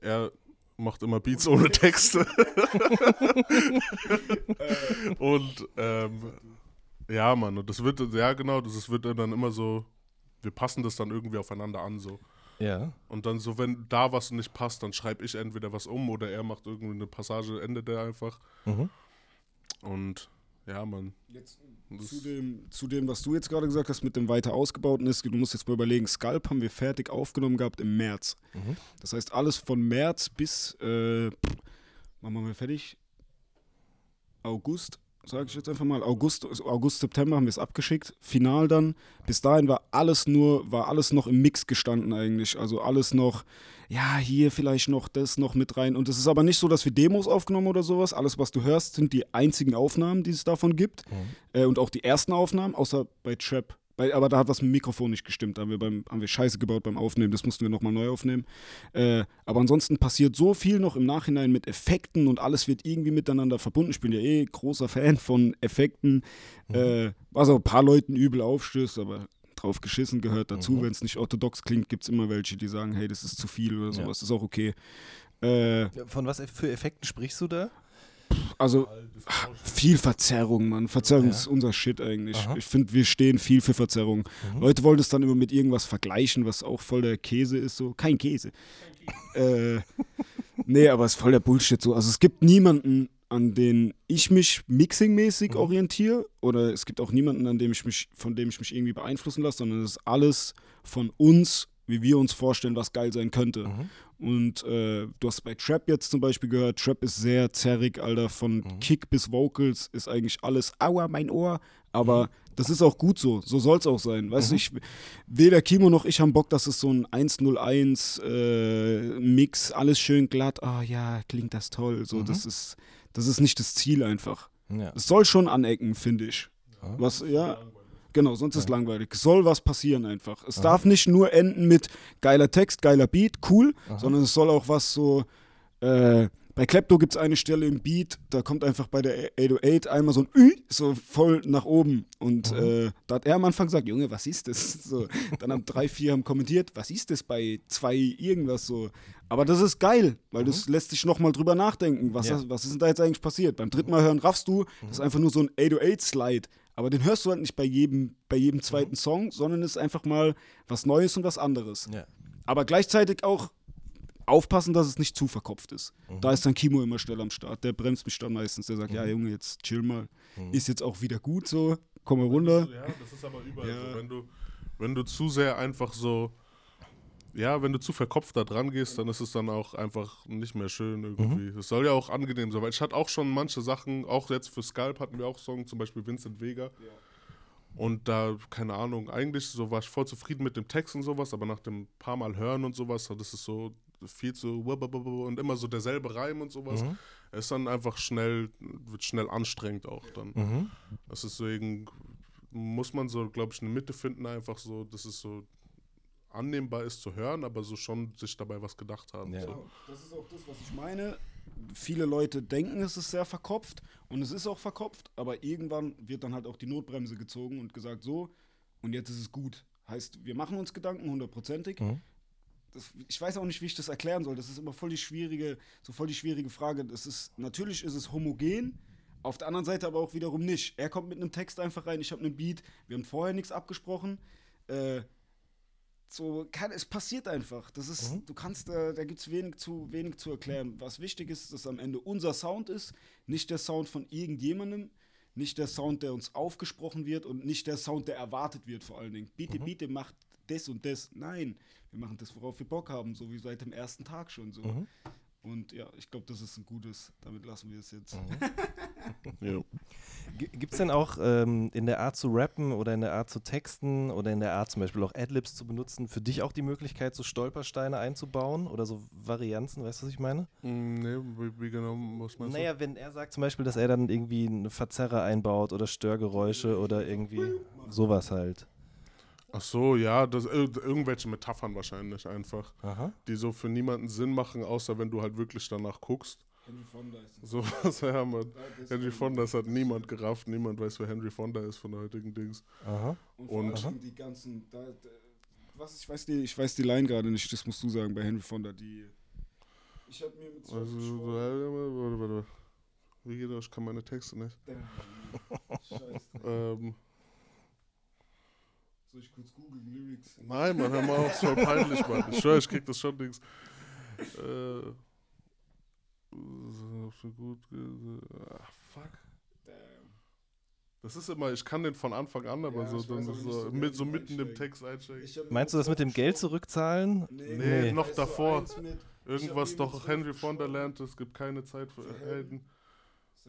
Er macht immer Beats ohne Texte. (laughs) und ähm, ja, Mann, und das wird, ja genau, das wird dann immer so, wir passen das dann irgendwie aufeinander an so. Ja. Und dann so, wenn da was nicht passt, dann schreibe ich entweder was um oder er macht irgendwie eine Passage, endet er einfach. Mhm. Und ja, Mann. Jetzt zu dem, zu dem, was du jetzt gerade gesagt hast, mit dem weiter ausgebauten ist, du musst jetzt mal überlegen, Sculp haben wir fertig aufgenommen gehabt im März. Mhm. Das heißt, alles von März bis, äh, machen wir fertig? August, sage ich jetzt einfach mal. August, August, September haben wir es abgeschickt. Final dann. Bis dahin war alles nur, war alles noch im Mix gestanden eigentlich. Also alles noch, ja, hier vielleicht noch das noch mit rein. Und es ist aber nicht so, dass wir Demos aufgenommen oder sowas. Alles, was du hörst, sind die einzigen Aufnahmen, die es davon gibt. Äh, und auch die ersten Aufnahmen, außer bei Trap. Bei, aber da hat was mit dem Mikrofon nicht gestimmt. Da haben wir, beim, haben wir Scheiße gebaut beim Aufnehmen. Das mussten wir nochmal neu aufnehmen. Äh, aber ansonsten passiert so viel noch im Nachhinein mit Effekten und alles wird irgendwie miteinander verbunden. Ich bin ja eh großer Fan von Effekten, äh, was auch ein paar Leuten übel aufstößt, aber drauf geschissen gehört dazu. Wenn es nicht orthodox klingt, gibt es immer welche, die sagen, hey, das ist zu viel oder sowas. Das ist auch okay. Äh, Von was für Effekten sprichst du da? Also viel Verzerrung, Mann. Verzerrung Ja. ist unser Shit eigentlich. Aha. Ich finde, wir stehen viel für Verzerrung. Leute wollen das dann immer mit irgendwas vergleichen, was auch voll der Käse ist. So, kein Käse. äh, nee, aber es ist voll der Bullshit so. Also es gibt niemanden, an den ich mich mixingmäßig orientiere oder es gibt auch niemanden, an dem ich mich, von dem ich mich irgendwie beeinflussen lasse, sondern es ist alles von uns, wie wir uns vorstellen, was geil sein könnte. Und äh, du hast bei Trap jetzt zum Beispiel gehört, Trap ist sehr zerrig, Alter, von Mhm. Kick bis Vocals ist eigentlich alles, aua, mein Ohr. Aber Mhm. das ist auch gut so, so soll es auch sein. Weißt du, ich, weder Kimo noch ich haben Bock, dass es so ein 101 äh, Mix, alles schön glatt, ah ja, klingt das toll. So, Mhm. das ist, das ist nicht das Ziel einfach. Ja. Es soll schon anecken, finde ich. Was, ja, genau, sonst ist langweilig. Es soll was passieren einfach. Es darf nicht nur enden mit geiler Text, geiler Beat, cool, sondern es soll auch was so, äh, bei Klepto gibt es eine Stelle im Beat, da kommt einfach bei der 808 einmal so ein Ü, so voll nach oben. Und äh, da hat er am Anfang gesagt, Junge, was ist das? (laughs) So, dann haben drei, vier haben kommentiert, was ist das bei zwei irgendwas so. Aber das ist geil, weil das lässt dich nochmal drüber nachdenken. Was, Ja. was ist denn da jetzt eigentlich passiert? Beim dritten Mal hören raffst du, das ist einfach nur so ein 808-Slide. Aber den hörst du halt nicht bei jedem, bei jedem zweiten Song, sondern es ist einfach mal was Neues und was anderes. Ja. Aber gleichzeitig auch aufpassen, dass es nicht zu verkopft ist. Mhm. Da ist dann Kimo immer schnell am Start. Der bremst mich dann meistens. Der sagt, Mhm. ja Junge, jetzt chill mal. Ist jetzt auch wieder gut so. Komm mal runter. Ja, das ist aber überall Ja. so. Wenn du, wenn du zu sehr einfach so, ja, wenn du zu verkopft da dran gehst, dann ist es dann auch einfach nicht mehr schön irgendwie. Es soll ja auch angenehm sein, weil ich hatte auch schon manche Sachen, auch jetzt für Sculp hatten wir auch Songs, zum Beispiel Vincent Vega. Und da, keine Ahnung, eigentlich so war ich voll zufrieden mit dem Text und sowas, aber nach dem paar Mal hören und sowas, das ist so viel zu und immer so derselbe Reim und sowas. Es ist dann einfach schnell, wird schnell anstrengend auch dann. Mhm. Das ist deswegen muss man so, glaube ich, eine Mitte finden, einfach so, dass es so annehmbar ist zu hören, aber so schon sich dabei was gedacht haben. Ja. So. Das ist auch das, was ich meine. Viele Leute denken, es ist sehr verkopft und es ist auch verkopft, aber irgendwann wird dann halt auch die Notbremse gezogen und gesagt, so, und jetzt ist es gut. Heißt, wir machen uns Gedanken, hundertprozentig. Mhm. Das, ich weiß auch nicht, wie ich das erklären soll. Das ist immer voll die schwierige, so voll die schwierige Frage. Das ist, natürlich ist es homogen, auf der anderen Seite aber auch wiederum nicht. Er kommt mit einem Text einfach rein, ich habe einen Beat, wir haben vorher nichts abgesprochen. Äh, so kann, es passiert einfach. Das ist, du kannst, äh, da gibt es wenig zu, wenig zu erklären. Was wichtig ist, dass am Ende unser Sound ist, nicht der Sound von irgendjemandem, nicht der Sound, der uns aufgesprochen wird und nicht der Sound, der erwartet wird vor allen Dingen. Bitte, bitte macht das und das. Nein, wir machen das, worauf wir Bock haben, so wie seit dem ersten Tag schon so. Und ja, ich glaube, das ist ein gutes, damit lassen wir es jetzt. Ja. Gibt es denn auch ähm, in der Art zu rappen oder in der Art zu texten oder in der Art zum Beispiel auch Adlibs zu benutzen, für dich auch die Möglichkeit, so Stolpersteine einzubauen oder so Varianzen, weißt du, was ich meine? Mm, Nee, wie, wie genau, was meinst Naja, wenn er sagt zum Beispiel, dass er dann irgendwie eine Verzerrer einbaut oder Störgeräusche oder irgendwie sowas halt. Ach so, ja, das, ir- irgendwelche Metaphern wahrscheinlich einfach, Aha. die so für niemanden Sinn machen, außer wenn du halt wirklich danach guckst. Henry Fonda ist So was, ja, man. Henry Fonda, das hat niemand gerafft, niemand weiß, wer Henry Fonda ist von der heutigen Dings. Aha. Und, Und- allem die ganzen, da, da, was ich weiß die, ich weiß die Line gerade nicht, das musst du sagen bei Henry Fonda, die. Ich habe mir mit Also, warte, warte, warte. Wie geht das? Ich kann meine Texte nicht. Scheiße. Ähm, Soll ich kurz googeln, Lyrics? Nein, Mann, hör mal auf, ist voll peinlich, Mann. Ich schwör, ich krieg das schon Dings. Äh. so, gut. Ach, fuck. Damn. Das ist immer, ich kann den von Anfang an, aber Ja, so, dann so, so, mit, so mitten im. Text einsteigen. Meinst du das mit dem Geld zurückzahlen? Nee, Nee, da noch davor. Irgendwas doch Henry Fonda lernt, es gibt keine Zeit für Für Helden.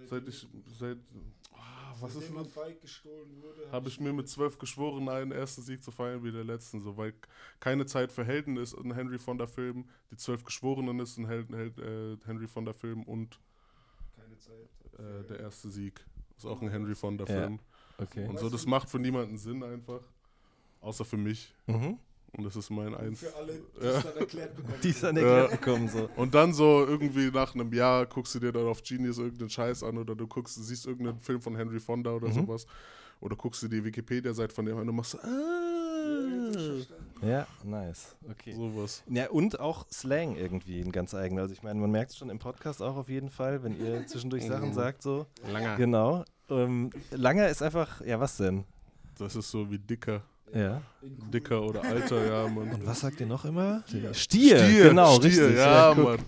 Seit ich, seit, ah, was ist wurde, Habe ich mir mit zwölf geschworen, einen ersten Sieg zu feiern wie der letzten. So, weil keine Zeit für Helden ist ein Henry Fonda Film, die zwölf Geschworenen ist ein Helden, Held, äh, Henry Fonda Film und keine Zeit. äh, der erste Sieg ist auch ein Henry Fonda Ja. Film. Okay. Und so, das macht für niemanden Sinn einfach. Außer für mich. Mhm. Und das ist mein eins. Für alle, die Ja. es dann erklärt bekommen. (laughs) Die ist dann Ja. erklärt bekommen so. Und dann so irgendwie nach einem Jahr guckst du dir dann auf Genius irgendeinen Scheiß an oder du guckst, siehst irgendeinen Film von Henry Fonda oder Mhm. sowas. Oder guckst du die Wikipedia-Seite von dem an und du machst so, ah, Ja, nice. Okay. sowas. Ja, und auch Slang irgendwie ein ganz eigener. Also ich meine, man merkt es schon im Podcast auch auf jeden Fall, wenn ihr zwischendurch (laughs) Sachen sagt so. Langer. Genau. Ähm, Langer ist einfach, ja was denn? Das ist so wie dicker. Ja. Dicker oder alter, ja, Mann. Und was sagt ihr noch immer? Stier. Stier, genau, Stier, richtig. ja, guck. Mann.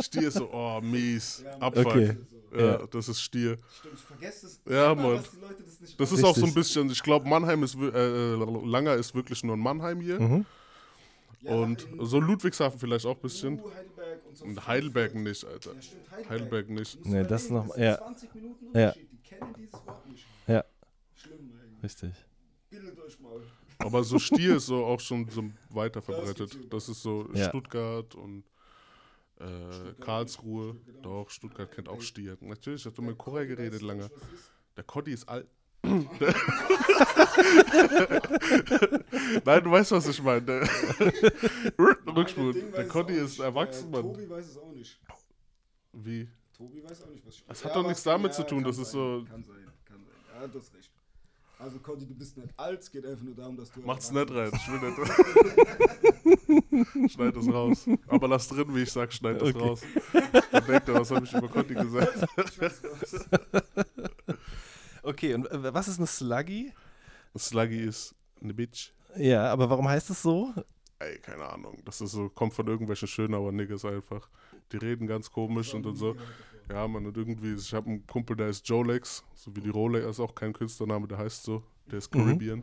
Stier ist so, oh, mies. Abfuck. Okay. Ja, Ja. das ist Stier. Stimmt, ich vergesse es. Ja, immer, Mann. dass die Leute das nicht Das ist auch so ein bisschen, ich glaube, Mannheim ist, wir- äh, Langer ist wirklich nur ein Mannheim hier. Mhm. Ja, und so Ludwigshafen vielleicht auch ein bisschen. Uh, Heidelberg und so. Und Heidelberg nicht, Alter. Ja, stimmt, Heidelberg nicht. Du musst Nee, das noch- sind ja. 20 Minuten Ja. Unterschied. Die kennen dieses Wort nicht. Ja. Schlimm, eigentlich. Richtig. Bildet euch mal. Aber so Stier ist so auch schon so weiter (laughs) verbreitet. Das ist so Ja. Stuttgart und äh, Karlsruhe. Doch, Stuttgart kennt auch Stier. Natürlich, ich habe mit Korea geredet lange. Der Coddy ist alt. (laughs) Nein, du weißt, was ich meine. Der (laughs) Rückspur. Der Coddy ist erwachsen, Mann. Tobi weiß es auch nicht. Wie? Tobi weiß auch nicht, was ich Das hat doch nichts damit zu tun, das ist so- Kann sein, kann sein. Ja, du hast recht. Also, Conti, du bist nicht alt, es geht einfach nur darum, dass du. Macht's erwachsen nicht rein, ich will nicht. (laughs) schneid das raus. Aber lass drin, wie ich sag, schneid das Okay. raus. Dann denkt er, was habe ich über Conti gesagt? Okay, und äh, was ist eine Sluggy? Sluggy ist eine Bitch. Ja, aber warum heißt es so? Ey, keine Ahnung. Das ist so, kommt von irgendwelchen Schönauer Niggas einfach. Die reden ganz komisch und, und so. Ja, man, und irgendwie, ich habe einen Kumpel, der ist Jolex, so wie die Rolex, ist auch kein Künstlername, der heißt so. Der ist Mhm. Caribbean.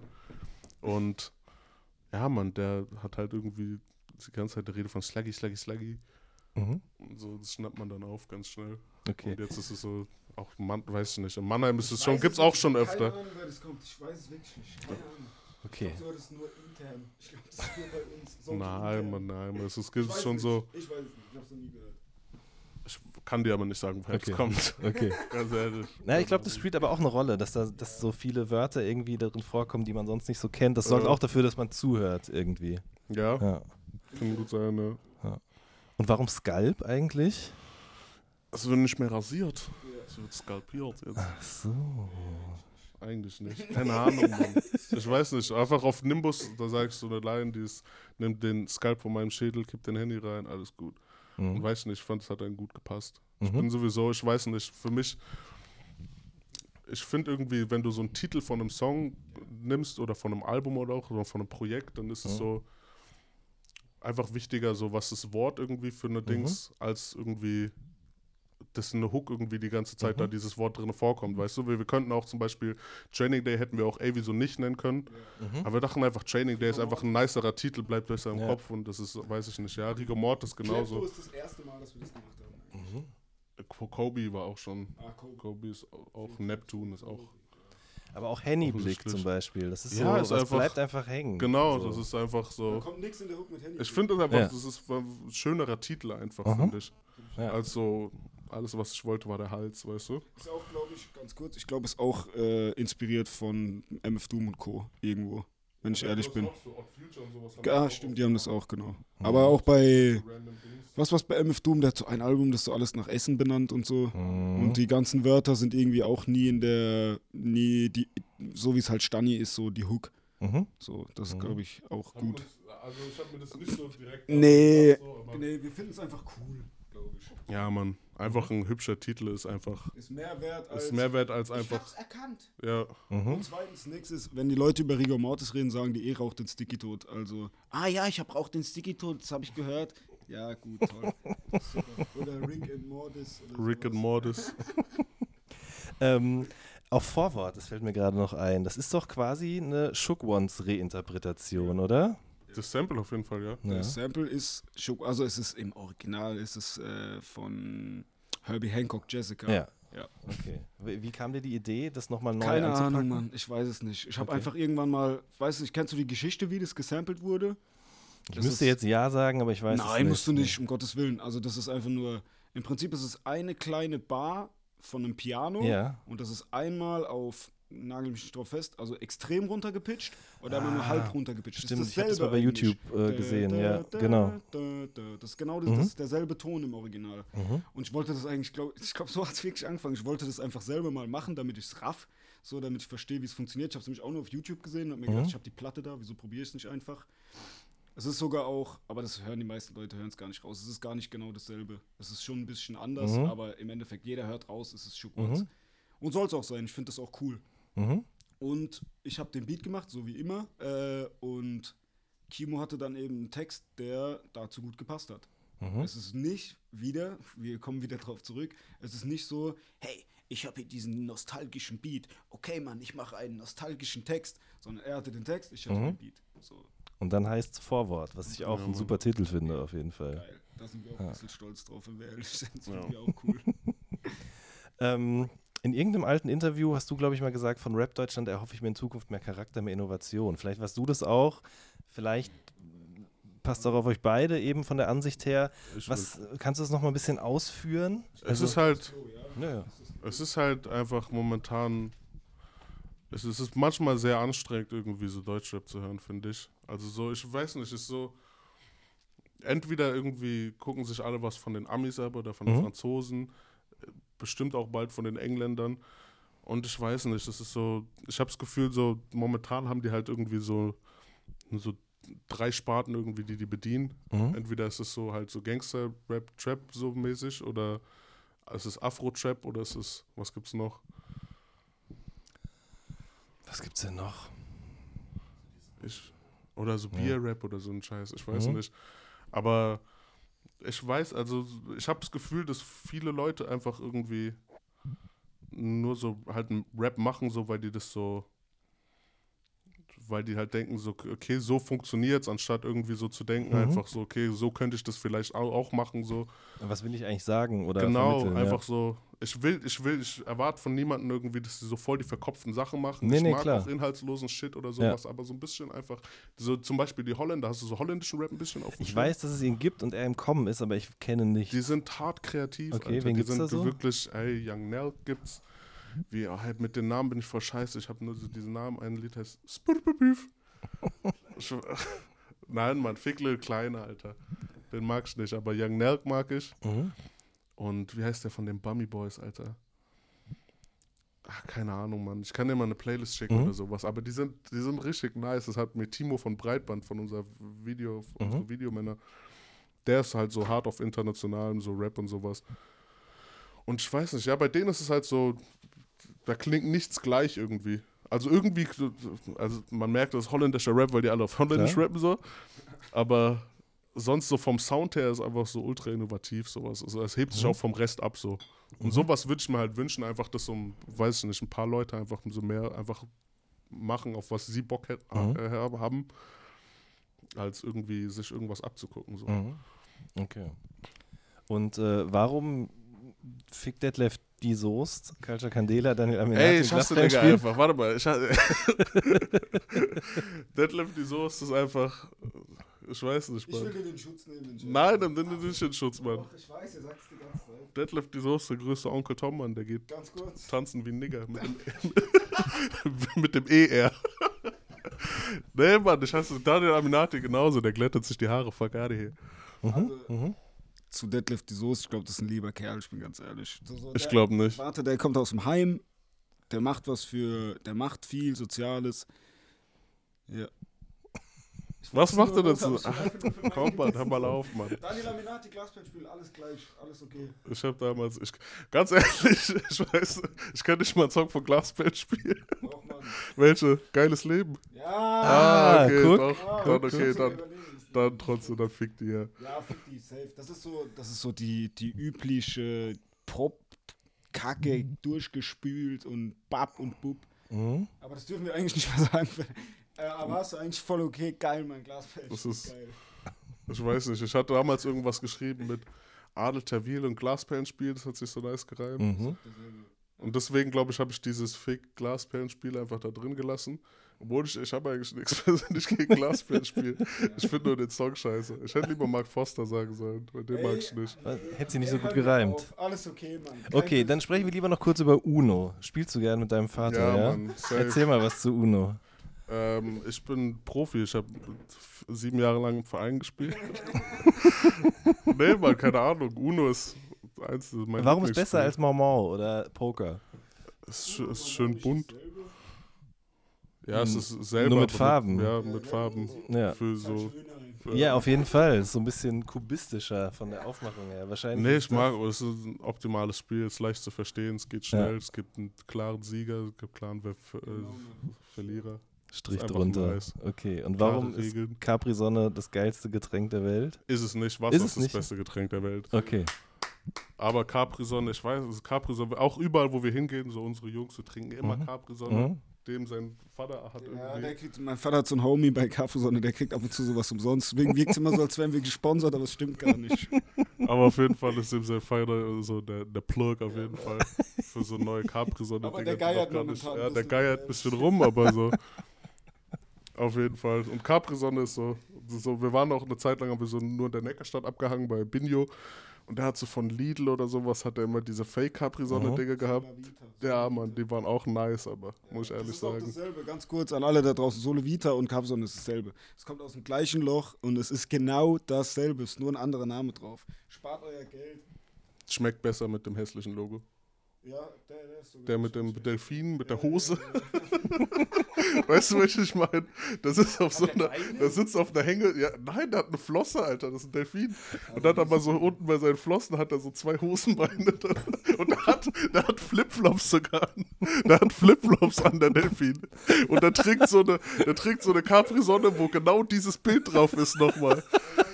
Und ja, man, der hat halt irgendwie die ganze Zeit die Rede von Sluggy, Sluggy, Sluggy. Mhm. Und so, das schnappt man dann auf ganz schnell. Okay. Und jetzt ist es so, auch Mann, weiß ich nicht. In Mannheim ist es Ich schon, gibt's nicht, auch schon Keine öfter. Ahnung, wer das kommt. Ich weiß es wirklich nicht. Keine Ahnung. Okay. Ich glaube, das ist nur intern. Ich glaube, das ist nur bei uns. So Nein. Mann, nein, Mann. Es gibt schon nicht. so. Ich weiß es nicht. Ich habe es noch nie gehört. Ich kann dir aber nicht sagen, woher Okay. es kommt. Okay. (laughs) Ganz ehrlich. Na, ich glaube, das spielt aber auch eine Rolle, dass da dass so viele Wörter irgendwie darin vorkommen, die man sonst nicht so kennt. Das sorgt Ja. auch dafür, dass man zuhört irgendwie. Ja, Ja. kann gut sein, ne? Und warum Skalp eigentlich? Es wird nicht mehr rasiert. Es wird skalpiert jetzt. Ach so. Eigentlich nicht. Keine Ahnung, Mann. Ich weiß nicht. Einfach auf Nimbus, da sage ich so eine Line, die ist, nimmt den Skalp von meinem Schädel, kippt den Handy rein, alles gut. Und Mhm. weiß nicht, ich fand, es hat einem gut gepasst. Ich Mhm. bin sowieso, ich weiß nicht, für mich, ich finde irgendwie, wenn du so einen Titel von einem Song nimmst oder von einem Album oder auch oder von einem Projekt, dann ist es Mhm. so einfach wichtiger, so was das Wort irgendwie für eine Mhm. Dings, als irgendwie dass eine Hook irgendwie die ganze Zeit Mhm. da dieses Wort drin vorkommt, weißt du? Wir, wir könnten auch zum Beispiel Training Day hätten wir auch ey wieso nicht nennen können, Mhm. aber wir dachten einfach Training Day ist einfach ein nicerer Titel, bleibt besser im Ja. Kopf und das ist, weiß ich nicht, ja, Rigor Mortis Klepto genauso. ist das erste Mal, dass wir das gemacht haben. Mhm. Kobe war auch schon, Ah, Kobe. Kobe ist au- auch, Neptun ist auch, Aber auch Hennyblick zum Beispiel. Das ist Ja, so, ist das einfach- bleibt einfach hängen. genau, so. das ist einfach Da so, kommt nichts in der Hook mit Handy. ich finde das einfach, Ja. das ist ein schönerer Titel einfach, Aha. finde ich, Ja. als so, alles was ich wollte war der Hals, weißt du? Ist auch, glaube ich, ganz kurz, ich glaube, ist auch äh, inspiriert von MF Doom und Co. irgendwo, wenn ich ehrlich bin. Ja, stimmt, die haben das auch, genau. Aber auch bei, was was bei MF Doom, der hat so ein Album, das so alles nach Essen benannt und so. Mhm. Und die ganzen Wörter sind irgendwie auch nie in der, nie die, so wie es halt Stani ist, so die Hook. Mhm. So, das ist, Mhm. glaube ich, auch gut. Also ich habe mir das nicht so direkt. Nee. so, Nee, wir finden es einfach cool, ich. Ja, Mann. Einfach ein hübscher Titel ist einfach. Ist mehr wert als. Ist mehr wert als ich einfach. hab's erkannt. Ja. Mhm. Und zweitens, nächstes, wenn die Leute über Rigor Mortis reden, sagen die eh raucht den Sticky tot. Also, ah ja, ich hab raucht den Sticky tot, das habe ich gehört. Ja, gut, toll. Super. (laughs) Oder Rick and Mortis. Oder Rick and sowas. Mortis. (laughs) Ähm, auf Vorwort, das fällt mir gerade noch ein. Das ist doch quasi eine Shook Ones Reinterpretation, oder? Das Sample auf jeden Fall, ja. Ja. Das Sample ist, Scho- also es ist im Original, ist es äh, von Herbie Hancock, Jessica. Ja. Ja. Okay. Wie, kam dir die Idee, das nochmal neu Keine anzupacken? Ahnung, Mann, ich weiß es nicht. Ich habe Okay. einfach irgendwann mal, weißt du, ich kennst du die Geschichte, wie das gesampelt wurde? Ich Das müsste ist- jetzt Ja sagen, aber ich weiß es nicht. Nein, musst du nicht, um Gottes Willen. Also das ist einfach nur, im Prinzip ist es eine kleine Bar von einem Piano Ja. und das ist einmal auf, nagel mich nicht drauf fest, also extrem runtergepitcht oder immer Ah, nur halb runtergepitcht. Stimmt, ist ich habe das bei dasselbe YouTube äh, gesehen, Da, ja, da, genau. Da, da. Das ist genau das, Mhm. das ist derselbe Ton im Original. Mhm. Und ich wollte das eigentlich, glaub, ich glaube, so hat es wirklich angefangen. Ich wollte das einfach selber mal machen, damit ich es raff, so damit ich verstehe, wie es funktioniert. Ich habe es nämlich auch nur auf YouTube gesehen und habe mir Mhm. gedacht, ich habe die Platte da, wieso probiere ich es nicht einfach? Es ist sogar auch, aber das hören die meisten Leute hören es gar nicht raus. Es ist gar nicht genau dasselbe. Es ist schon ein bisschen anders, Mhm. aber im Endeffekt jeder hört raus, es ist Schuckwarz. Mhm. Und soll es auch sein. Ich finde das auch cool. Mhm. Und ich habe den Beat gemacht, so wie immer. Äh, und Kimo hatte dann eben einen Text, der dazu gut gepasst hat. Mhm. Es ist nicht wieder, wir kommen wieder drauf zurück, es ist nicht so, hey, ich habe hier diesen nostalgischen Beat. Okay, Mann, ich mache einen nostalgischen Text. Sondern er hatte den Text, ich hatte Mhm. den Beat. So. Und dann heißt es Vorwort, was ich auch Ja, einen super Titel finde, auf jeden Fall. Geil. Da sind wir auch Ja. ein bisschen stolz drauf, wenn wir ehrlich sind. Das Ja. finden wir auch cool. (laughs) Ähm, in irgendeinem alten Interview hast du, glaube ich, mal gesagt, von Rap Deutschland erhoffe ich mir in Zukunft mehr Charakter, mehr Innovation. Vielleicht warst du das auch. Vielleicht passt auch auf euch beide eben von der Ansicht her. Ich Was kannst du das noch mal ein bisschen ausführen? es ist halt, ja, ja. es ist halt einfach momentan, es ist, es ist manchmal sehr anstrengend, irgendwie so Deutschrap zu hören, finde ich. Also so, ich weiß nicht, es ist so, entweder irgendwie gucken sich alle was von den Amis ab oder von den Mhm. Franzosen, bestimmt auch bald von den Engländern. Und ich weiß nicht, es ist so, ich habe das Gefühl, so momentan haben die halt irgendwie so, so drei Sparten irgendwie, die die bedienen. Mhm. Entweder ist es so halt so Gangster-Rap, Trap so mäßig oder es ist Afro-Trap oder es ist, was gibt's noch? Was gibt's denn noch? Ich, oder so Ja. Bier-Rap oder so ein Scheiß, ich weiß Mhm. nicht. Aber ich weiß, also ich habe das Gefühl, dass viele Leute einfach irgendwie nur so halt einen Rap machen, so weil die das so, weil die halt denken, so, okay, so funktioniert's, anstatt irgendwie so zu denken, Mhm. einfach so, okay, so könnte ich das vielleicht auch, machen, so. Was will ich eigentlich sagen? Oder genau, einfach so. Ich will, ich will, ich erwarte von niemandem irgendwie, dass sie so voll die verkopften Sachen machen. Nee, ich nee, mag klar. auch inhaltslosen Shit oder sowas, aber so ein bisschen einfach, so zum Beispiel die Holländer, hast du so holländischen Rap ein bisschen auf dem Ich weiß, dass es ihn gibt und er im Kommen ist, aber ich kenne ihn nicht. Die sind hart kreativ. Okay, Alter. wen die gibt's sind da so? wirklich, ey, Young Nell gibt's. Wie, oh, halt mit den Namen bin ich voll scheiße. Ich habe nur so diesen Namen. Ein Lied heißt Spurpepüf. Nein, Mann, Fickle Kleiner, Alter. Den mag ich nicht, aber Young Nelk mag ich. Mhm. Und wie heißt der von den Bummy Boys, Alter? Ach, keine Ahnung, Mann. Ich kann dir mal eine Playlist schicken Mhm. oder sowas. Aber die sind, die sind richtig nice. Das hat mir Timo von Breitband, von unser Video, von Mhm. unseren Videomänner. Der ist halt so hart auf internationalem, so Rap und sowas. Und ich weiß nicht, ja, bei denen ist es halt so, da klingt nichts gleich irgendwie. Also irgendwie, also man merkt, das ist holländischer Rap, weil die alle auf Holländisch Klar. rappen so. Aber sonst so vom Sound her ist einfach so ultra innovativ sowas. Also es hebt sich Mhm. auch vom Rest ab so. Und Mhm. sowas würde ich mir halt wünschen, einfach, dass so, ein- weiß ich nicht, ein paar Leute einfach so mehr einfach machen, auf was sie Bock hätt, Mhm. äh, haben, als irgendwie sich irgendwas abzugucken. So. Mhm. Okay. Und äh, warum fickt Detlef die Soest, Culture Candela, Daniel Aminati Ey, ich hasse spielen? einfach. Warte mal. Ich hasse (laughs) Deadlift die Soße ist einfach. Ich weiß nicht, Ich will Mann. dir den Schutz nehmen. Jay. Nein, nimm den nicht in Schutz, Mann. Doch, ich weiß, ihr sagt es die ganze Zeit. Deadlift die Soße, der größte Onkel Tom, Mann, der geht Ganz kurz. tanzen wie ein Nigger. Mit dem, (laughs) mit dem ER. nee, Mann, ich hasse Daniel Aminati genauso. Der glättet sich die Haare. Fuck out of here. Also, Mhm. Zu Deadlift die Soße, ich glaube, das ist ein lieber Kerl, ich bin ganz ehrlich. So, so, Ich glaube nicht. Warte, der kommt aus dem Heim, der macht was für, der macht viel Soziales. Ja. Was macht er dazu? (laughs) Komm, Mann, hör mal auf, Mann. Daniel Aminati, Glasbandspiel, alles gleich, alles okay. Ich habe damals, ich, ganz ehrlich, (laughs) ich weiß, ich kann nicht mal einen Song von Glasband spielen. Welche? Geiles Leben. Ja! Ah, okay, guck. doch. Ah, dann, guck, okay, guck. dann, dann trotzdem, dann fickt die ja. Fick die, safe. Das ist so, das ist so die, die übliche Pop-Kacke durchgespült und Bab und Bub. Mhm. Aber das dürfen wir eigentlich nicht mehr sagen. Äh, aber hast du eigentlich voll okay, geil, mein Glasfeld. Das ist- geil. Ich weiß nicht, ich hatte damals irgendwas geschrieben mit Adel Tawil und Glasperlenspiel, das hat sich so nice gereimt. Mhm. Und deswegen, glaube ich, habe ich dieses Fick Glasperlenspiel einfach da drin gelassen. Obwohl ich, ich habe eigentlich nichts (laughs) persönlich gegen Glasperlenspiel. Ich finde nur den Song scheiße. Ich hätte lieber Mark Foster sagen sollen, weil den mag ich nicht. Hätte sie nicht so Ey, gut gereimt. Alles okay, Mann. Kein Okay, dann sprechen wir lieber noch kurz über Uno. Spielst du gern mit deinem Vater, ja? Ja, Mann. Erzähl mal was zu Uno. Ähm, ich bin Profi, ich habe sieben Jahre lang im Verein gespielt. (laughs) nee, Mann, keine Ahnung. Uno ist eins mein Warum ist besser als Mau Mau oder Poker? Es ist, ist schön bunt. Ja, es ist selber. Nur mit Farben. ja, mit Farben. Ja. Für so. Für, Ja, auf jeden Fall. Ist so ein bisschen kubistischer von der Aufmachung her. Wahrscheinlich. Nee, ist ich mag, es ist ein optimales Spiel, es ist leicht zu verstehen, es geht schnell, Ja. es gibt einen klaren Sieger, es gibt einen klaren Ver äh, Verlierer. Strich ist drunter. nice. Okay, und Klare warum ist Regeln. Capri-Sonne das geilste Getränk der Welt? Ist es nicht, Wasser Ist ist, das nicht? beste Getränk der Welt. Okay. Aber Capri-Sonne, ich weiß, es ist Capri-Sonne, auch überall, wo wir hingehen, so unsere Jungs, wir trinken immer Mhm. Capri-Sonne. Mhm. Dem sein Vater hat Ja, irgendwie. der kriegt, mein Vater hat so einen Homie bei Kaffeesonne, der kriegt ab und zu sowas umsonst. Deswegen wirkt es immer so, als wären wir gesponsert, aber es stimmt gar nicht. (laughs) aber auf jeden Fall ist ihm sein Vater so der, der Plug auf jeden Fall für so neue Capri-Sonne. Aber der geiert momentan Ja, ein der bisschen, geiert ja. ein bisschen rum, aber so. Auf jeden Fall. Und Capri-Sonne ist so, so, wir waren auch eine Zeit lang, haben wir so nur in der Neckarstadt abgehangen bei Binjo. Und der hat so von Lidl oder sowas, hat er immer diese Fake-Capri-Sonne-Dinge gehabt. Ja, Mann, die waren auch nice, aber muss ich Das ehrlich ist auch sagen. dasselbe, ganz kurz an alle da draußen. Sole Vita und Capson ist dasselbe. Es kommt aus dem gleichen Loch und es ist genau dasselbe. Es ist nur ein anderer Name drauf. Spart euer Geld. Schmeckt besser mit dem hässlichen Logo. Ja, der, der ist sogar Der mit dem Delfin, mit der Hose. (laughs) Weißt du, welches ich meine? Das ist auf so einer, das sitzt auf einer Hänge. Ja, nein, der hat eine Flosse, Alter, das ist ein Delfin. Und dann hat aber so unten bei seinen Flossen hat er so zwei Hosenbeine. (laughs) Und der hat, der hat Flipflops sogar an. Der hat Flipflops an, der Delfin. Und der trägt so eine, der trägt so eine Capri-Sonne, wo genau dieses Bild drauf ist nochmal.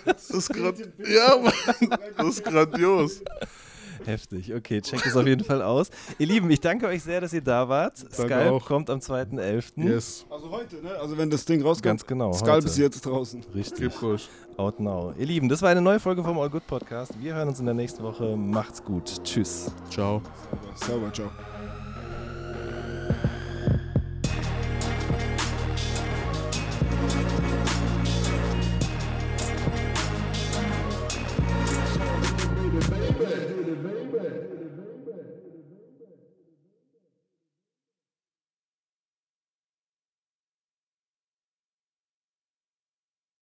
Das ist grad, ja, Mann, das ist grandios. Heftig. Okay, checkt es auf jeden Fall aus. Ihr Lieben, ich danke euch sehr, dass ihr da wart. Skype auch. kommt am 2.11. Yes, Also heute, ne? Also wenn das Ding rauskommt. Ganz genau, Skalp heute. ist jetzt draußen. Richtig. Out now. Ihr Lieben, das war eine neue Folge vom All Good Podcast. Wir hören uns in der nächsten Woche. Macht's gut. Tschüss. Ciao. Sauber, ciao.